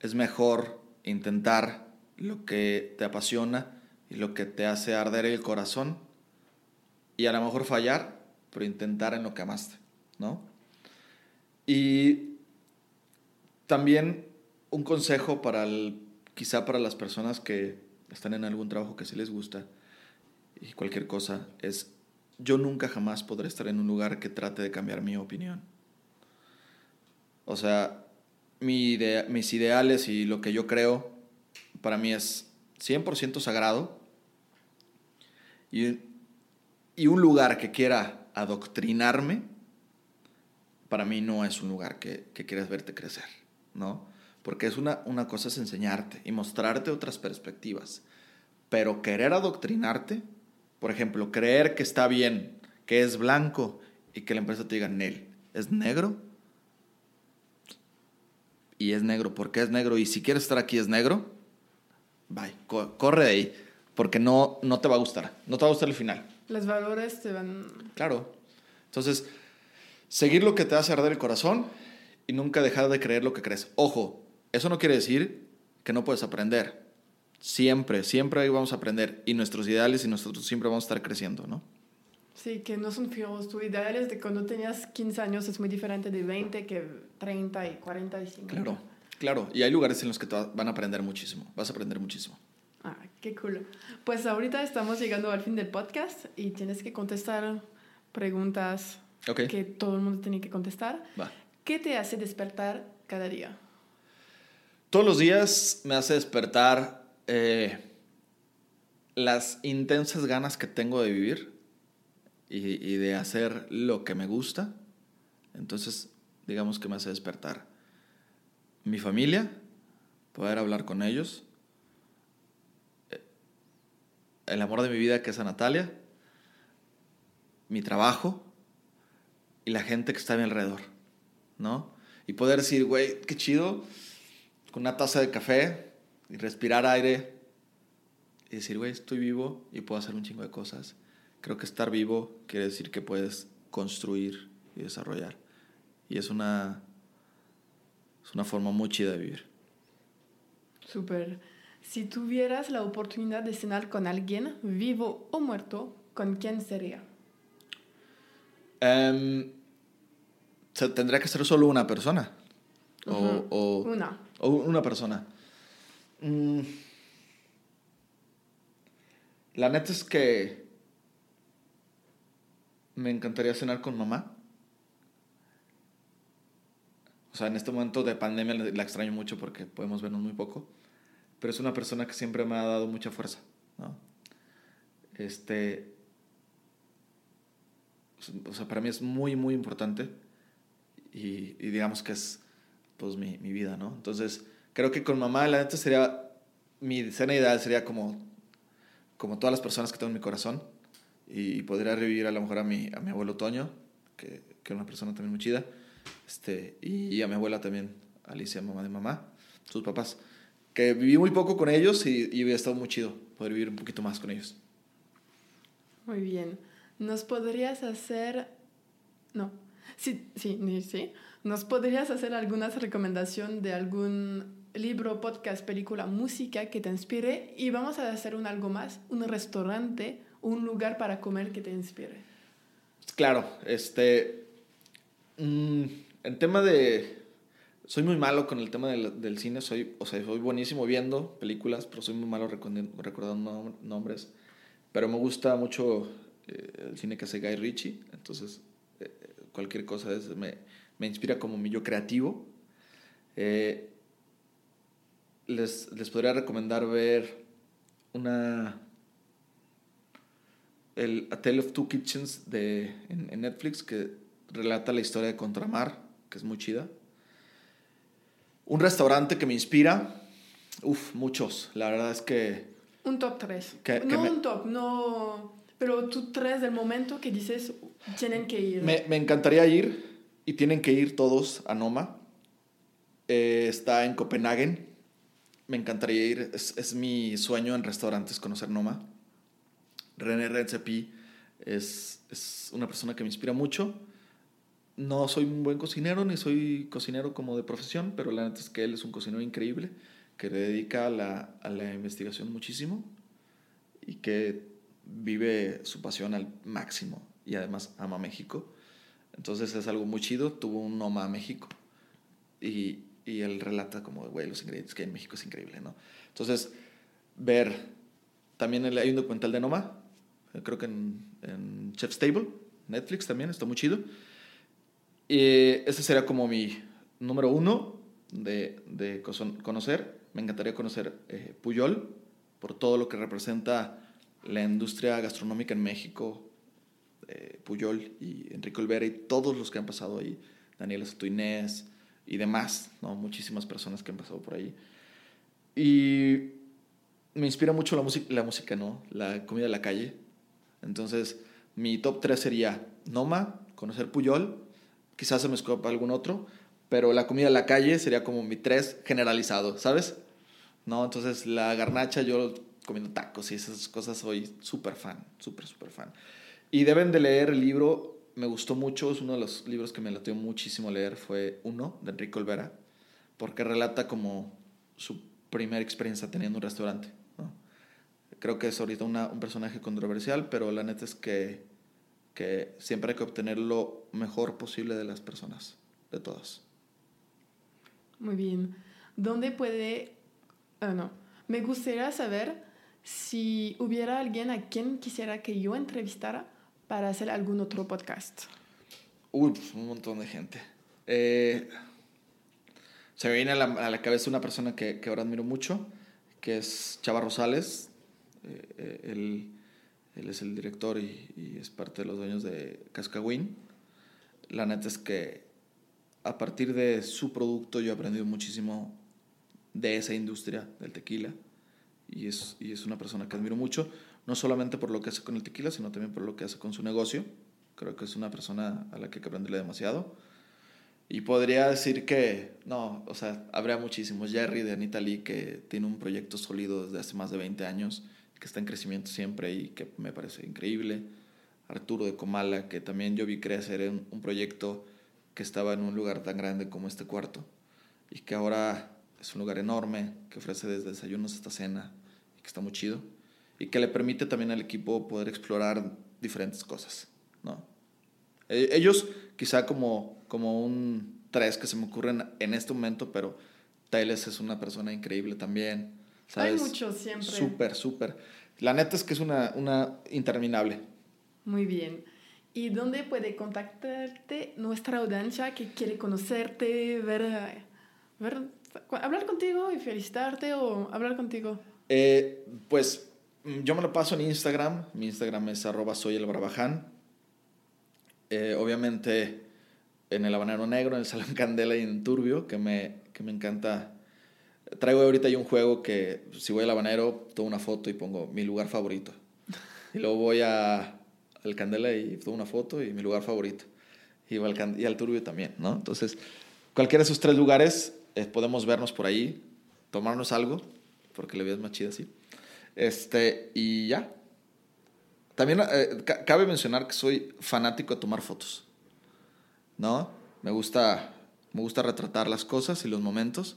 Es mejor intentar lo que te apasiona y lo que te hace arder el corazón y a lo mejor fallar, pero intentar en lo que amaste, ¿no? Y también un consejo para el, quizá para las personas que están en algún trabajo que sí les gusta y cualquier cosa es yo nunca jamás podré estar en un lugar que trate de cambiar mi opinión. O sea, mi idea, mis ideales y lo que yo creo para mí es 100% sagrado y, y un lugar que quiera adoctrinarme, para mí no es un lugar que, que quieras verte crecer, ¿no? Porque es una, una cosa es enseñarte y mostrarte otras perspectivas, pero querer adoctrinarte, por ejemplo, creer que está bien, que es blanco y que la empresa te diga, Nel, ¿es negro? Y es negro, porque es negro? Y si quieres estar aquí es negro, bye, corre de ahí, porque no, no te va a gustar, no te va a gustar el final. Los valores te van... Claro. Entonces, seguir lo que te hace arder el corazón y nunca dejar de creer lo que crees. Ojo, eso no quiere decir que no puedes aprender. Siempre, siempre ahí vamos a aprender. Y nuestros ideales y nosotros siempre vamos a estar creciendo, ¿no? Sí, que no son fijos. Tus ideales de cuando tenías 15 años es muy diferente de 20 que 30 y 45. Claro, claro. Y hay lugares en los que van a aprender muchísimo. Vas a aprender muchísimo. Ah, qué cool. Pues ahorita estamos llegando al fin del podcast y tienes que contestar preguntas que todo el mundo tiene que contestar. Va. ¿Qué te hace despertar cada día? Todos los días me hace despertar eh, las intensas ganas que tengo de vivir y, y, de hacer lo que me gusta. Entonces, digamos que me hace despertar mi familia, poder hablar con ellos, eh, el amor de mi vida que es a Natalia, mi trabajo y la gente que está a mi alrededor, ¿no? Y poder decir, güey, qué chido, con una taza de café y respirar aire y decir, güey, estoy vivo y puedo hacer un chingo de cosas. Creo que estar vivo quiere decir que puedes construir y desarrollar. Y es una, es una forma muy chida de vivir. Súper. Si tuvieras la oportunidad de cenar con alguien, vivo o muerto, ¿con quién sería? Um, tendría que ser solo una persona. o, una. O una persona. Mm. La neta es que me encantaría cenar con mamá. O sea, en este momento de pandemia la extraño mucho porque podemos vernos muy poco. Pero es una persona que siempre me ha dado mucha fuerza. ¿no? Este, o sea, para mí es muy, muy importante y, digamos que es pues mi, mi, vida, ¿no? Entonces, creo que con mamá, la neta sería, mi cena ideal sería como, como todas las personas que tengo en mi corazón y, podría revivir a lo mejor a mi, a mi abuelo Toño, que, que es una persona también muy chida, este, y, a mi abuela también, Alicia, mamá de mamá, sus papás, que viví muy poco con ellos y, y hubiera estado muy chido poder vivir un poquito más con ellos. Muy bien. ¿Nos podrías hacer... No. Sí, sí, sí. ¿Nos podrías hacer alguna recomendación de algún libro, podcast, película, música que te inspire? Y vamos a hacer un algo más, un restaurante, un lugar para comer que te inspire. Claro, este... Mm, en tema de... Soy muy malo con el tema del, cine, soy, o sea, soy buenísimo viendo películas, pero soy muy malo recordando nombres. Pero me gusta mucho eh, el cine que hace Guy Ritchie, entonces eh, cualquier cosa eso me, me, inspira como mi creativo. Eh, les, les, podría recomendar ver una... El A Tale of Two Kitchens de, en, en Netflix que relata la historia de Contramar, que es muy chida. Un restaurante que me inspira, uff, muchos. La verdad es que... Un top 3. no un top, no pero tú traes del momento que dices, tienen que ir. Me, me encantaría ir y tienen que ir todos a Noma. Eh, está en Copenhague. Me encantaría ir. Es, es, mi sueño en restaurantes conocer Noma. René Redzepi es, es una persona que me inspira mucho. No soy un buen cocinero, ni soy cocinero como de profesión, pero la neta es que él es un cocinero increíble, que le dedica a la, a la investigación muchísimo y que vive su pasión al máximo y además ama México. Entonces es algo muy chido. Tuvo un Noma a México y, Y él relata como, güey, los ingredientes que hay en México es increíble, ¿no? Entonces, ver, también hay un documental de Noma, eh, creo que en, en Chef's Table, Netflix también, está muy chido. Y ese sería como mi número uno de, de conocer. Me encantaría conocer eh, Puyol por todo lo que representa la industria gastronómica en México, eh, Puyol y Enrique Olvera y todos los que han pasado ahí, Daniela Sotuinés y demás, ¿no? muchísimas personas que han pasado por ahí. Y me inspira mucho la, música, la música, ¿no? La comida de la calle. Entonces, mi top 3 sería Noma, conocer Puyol, quizás se me escapa algún otro, pero la comida de la calle sería como mi 3 generalizado, ¿sabes? No, entonces la garnacha yo comiendo tacos y esas cosas soy súper fan, súper, súper fan. Y deben de leer el libro, me gustó mucho, es uno de los libros que me latió muchísimo leer, fue uno, de Enrique Olvera, porque relata como su primera experiencia teniendo un restaurante. Creo que es ahorita un personaje controversial, pero la neta es que, que siempre hay que obtener lo mejor posible de las personas, de todas. Muy bien. ¿Dónde puede... Ah, no. Me gustaría saber si hubiera alguien a quien quisiera que yo entrevistara para hacer algún otro podcast? Uy, pues, un montón de gente. Eh, se me viene a la, cabeza una persona que, que, ahora admiro mucho, que es Chava Rosales. Eh, eh, él, él, es el director y, y, es parte de los dueños de Cascagüín. La neta es que a partir de su producto yo he aprendido muchísimo de esa industria del tequila y es, y es una persona que admiro mucho no solamente por lo que hace con el tequila, sino también por lo que hace con su negocio. Creo que es una persona a la que hay que aprenderle demasiado. Y podría decir que, no, o sea, habría muchísimos. Jerry de Anita Lee, que tiene un proyecto sólido desde hace más de 20 años, que está en crecimiento siempre y que me parece increíble. Arturo de Comala, que también yo vi crecer en un proyecto que estaba en un lugar tan grande como este cuarto y que ahora es un lugar enorme, que ofrece desde desayunos hasta cena y que está muy chido y que le permite también al equipo poder explorar diferentes cosas, ¿no? E, ellos quizá como, como un tres que se me ocurren en este momento, pero Teles es una persona increíble también. ¿sabes? Hay muchos siempre. Súper, súper. La neta es que es una, una interminable. Muy bien. ¿Y dónde puede contactarte nuestra audiencia que quiere conocerte, ver, ver hablar contigo y felicitarte o hablar contigo? Eh, pues yo me lo paso en Instagram. Mi Instagram es arroba soy el barbaján. Eh, obviamente en el habanero negro, en el salón candela y en turbio, que me, que me encanta. Traigo ahorita yo un juego que si voy al habanero, tomo una foto y pongo mi lugar favorito. Y luego voy a, al candela y tomo una foto y mi lugar favorito. Y al, y al turbio también, ¿no? Entonces, cualquiera de esos tres lugares eh, podemos vernos por ahí, tomarnos algo, porque la vida es más chida así. Este, y ya. También eh, cabe mencionar que soy fanático de tomar fotos. ¿No? Me gusta, me gusta retratar las cosas y los momentos.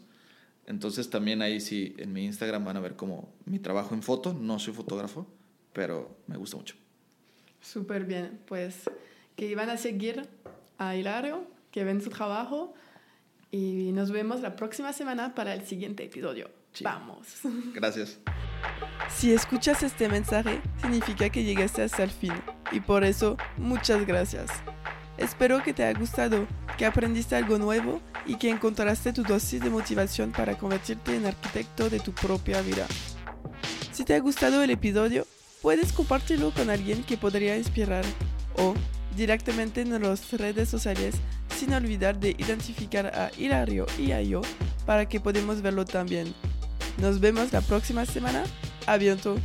Entonces también ahí sí en mi Instagram van a ver como mi trabajo en foto. No soy fotógrafo, pero me gusta mucho. Súper bien. Pues que van a seguir a Hilario, que ven su trabajo y nos vemos la próxima semana para el siguiente episodio. Vamos. Gracias. Si escuchas este mensaje, significa que llegaste hasta el fin y por eso muchas gracias. Espero que te haya gustado, que aprendiste algo nuevo y que encontraste tu dosis de motivación para convertirte en arquitecto de tu propia vida. Si te ha gustado el episodio, puedes compartirlo con alguien que podría inspirar o directamente en las redes sociales sin olvidar de identificar a Hilario y a yo para que podamos verlo también. Nos vemos la próxima semana. A bientôt.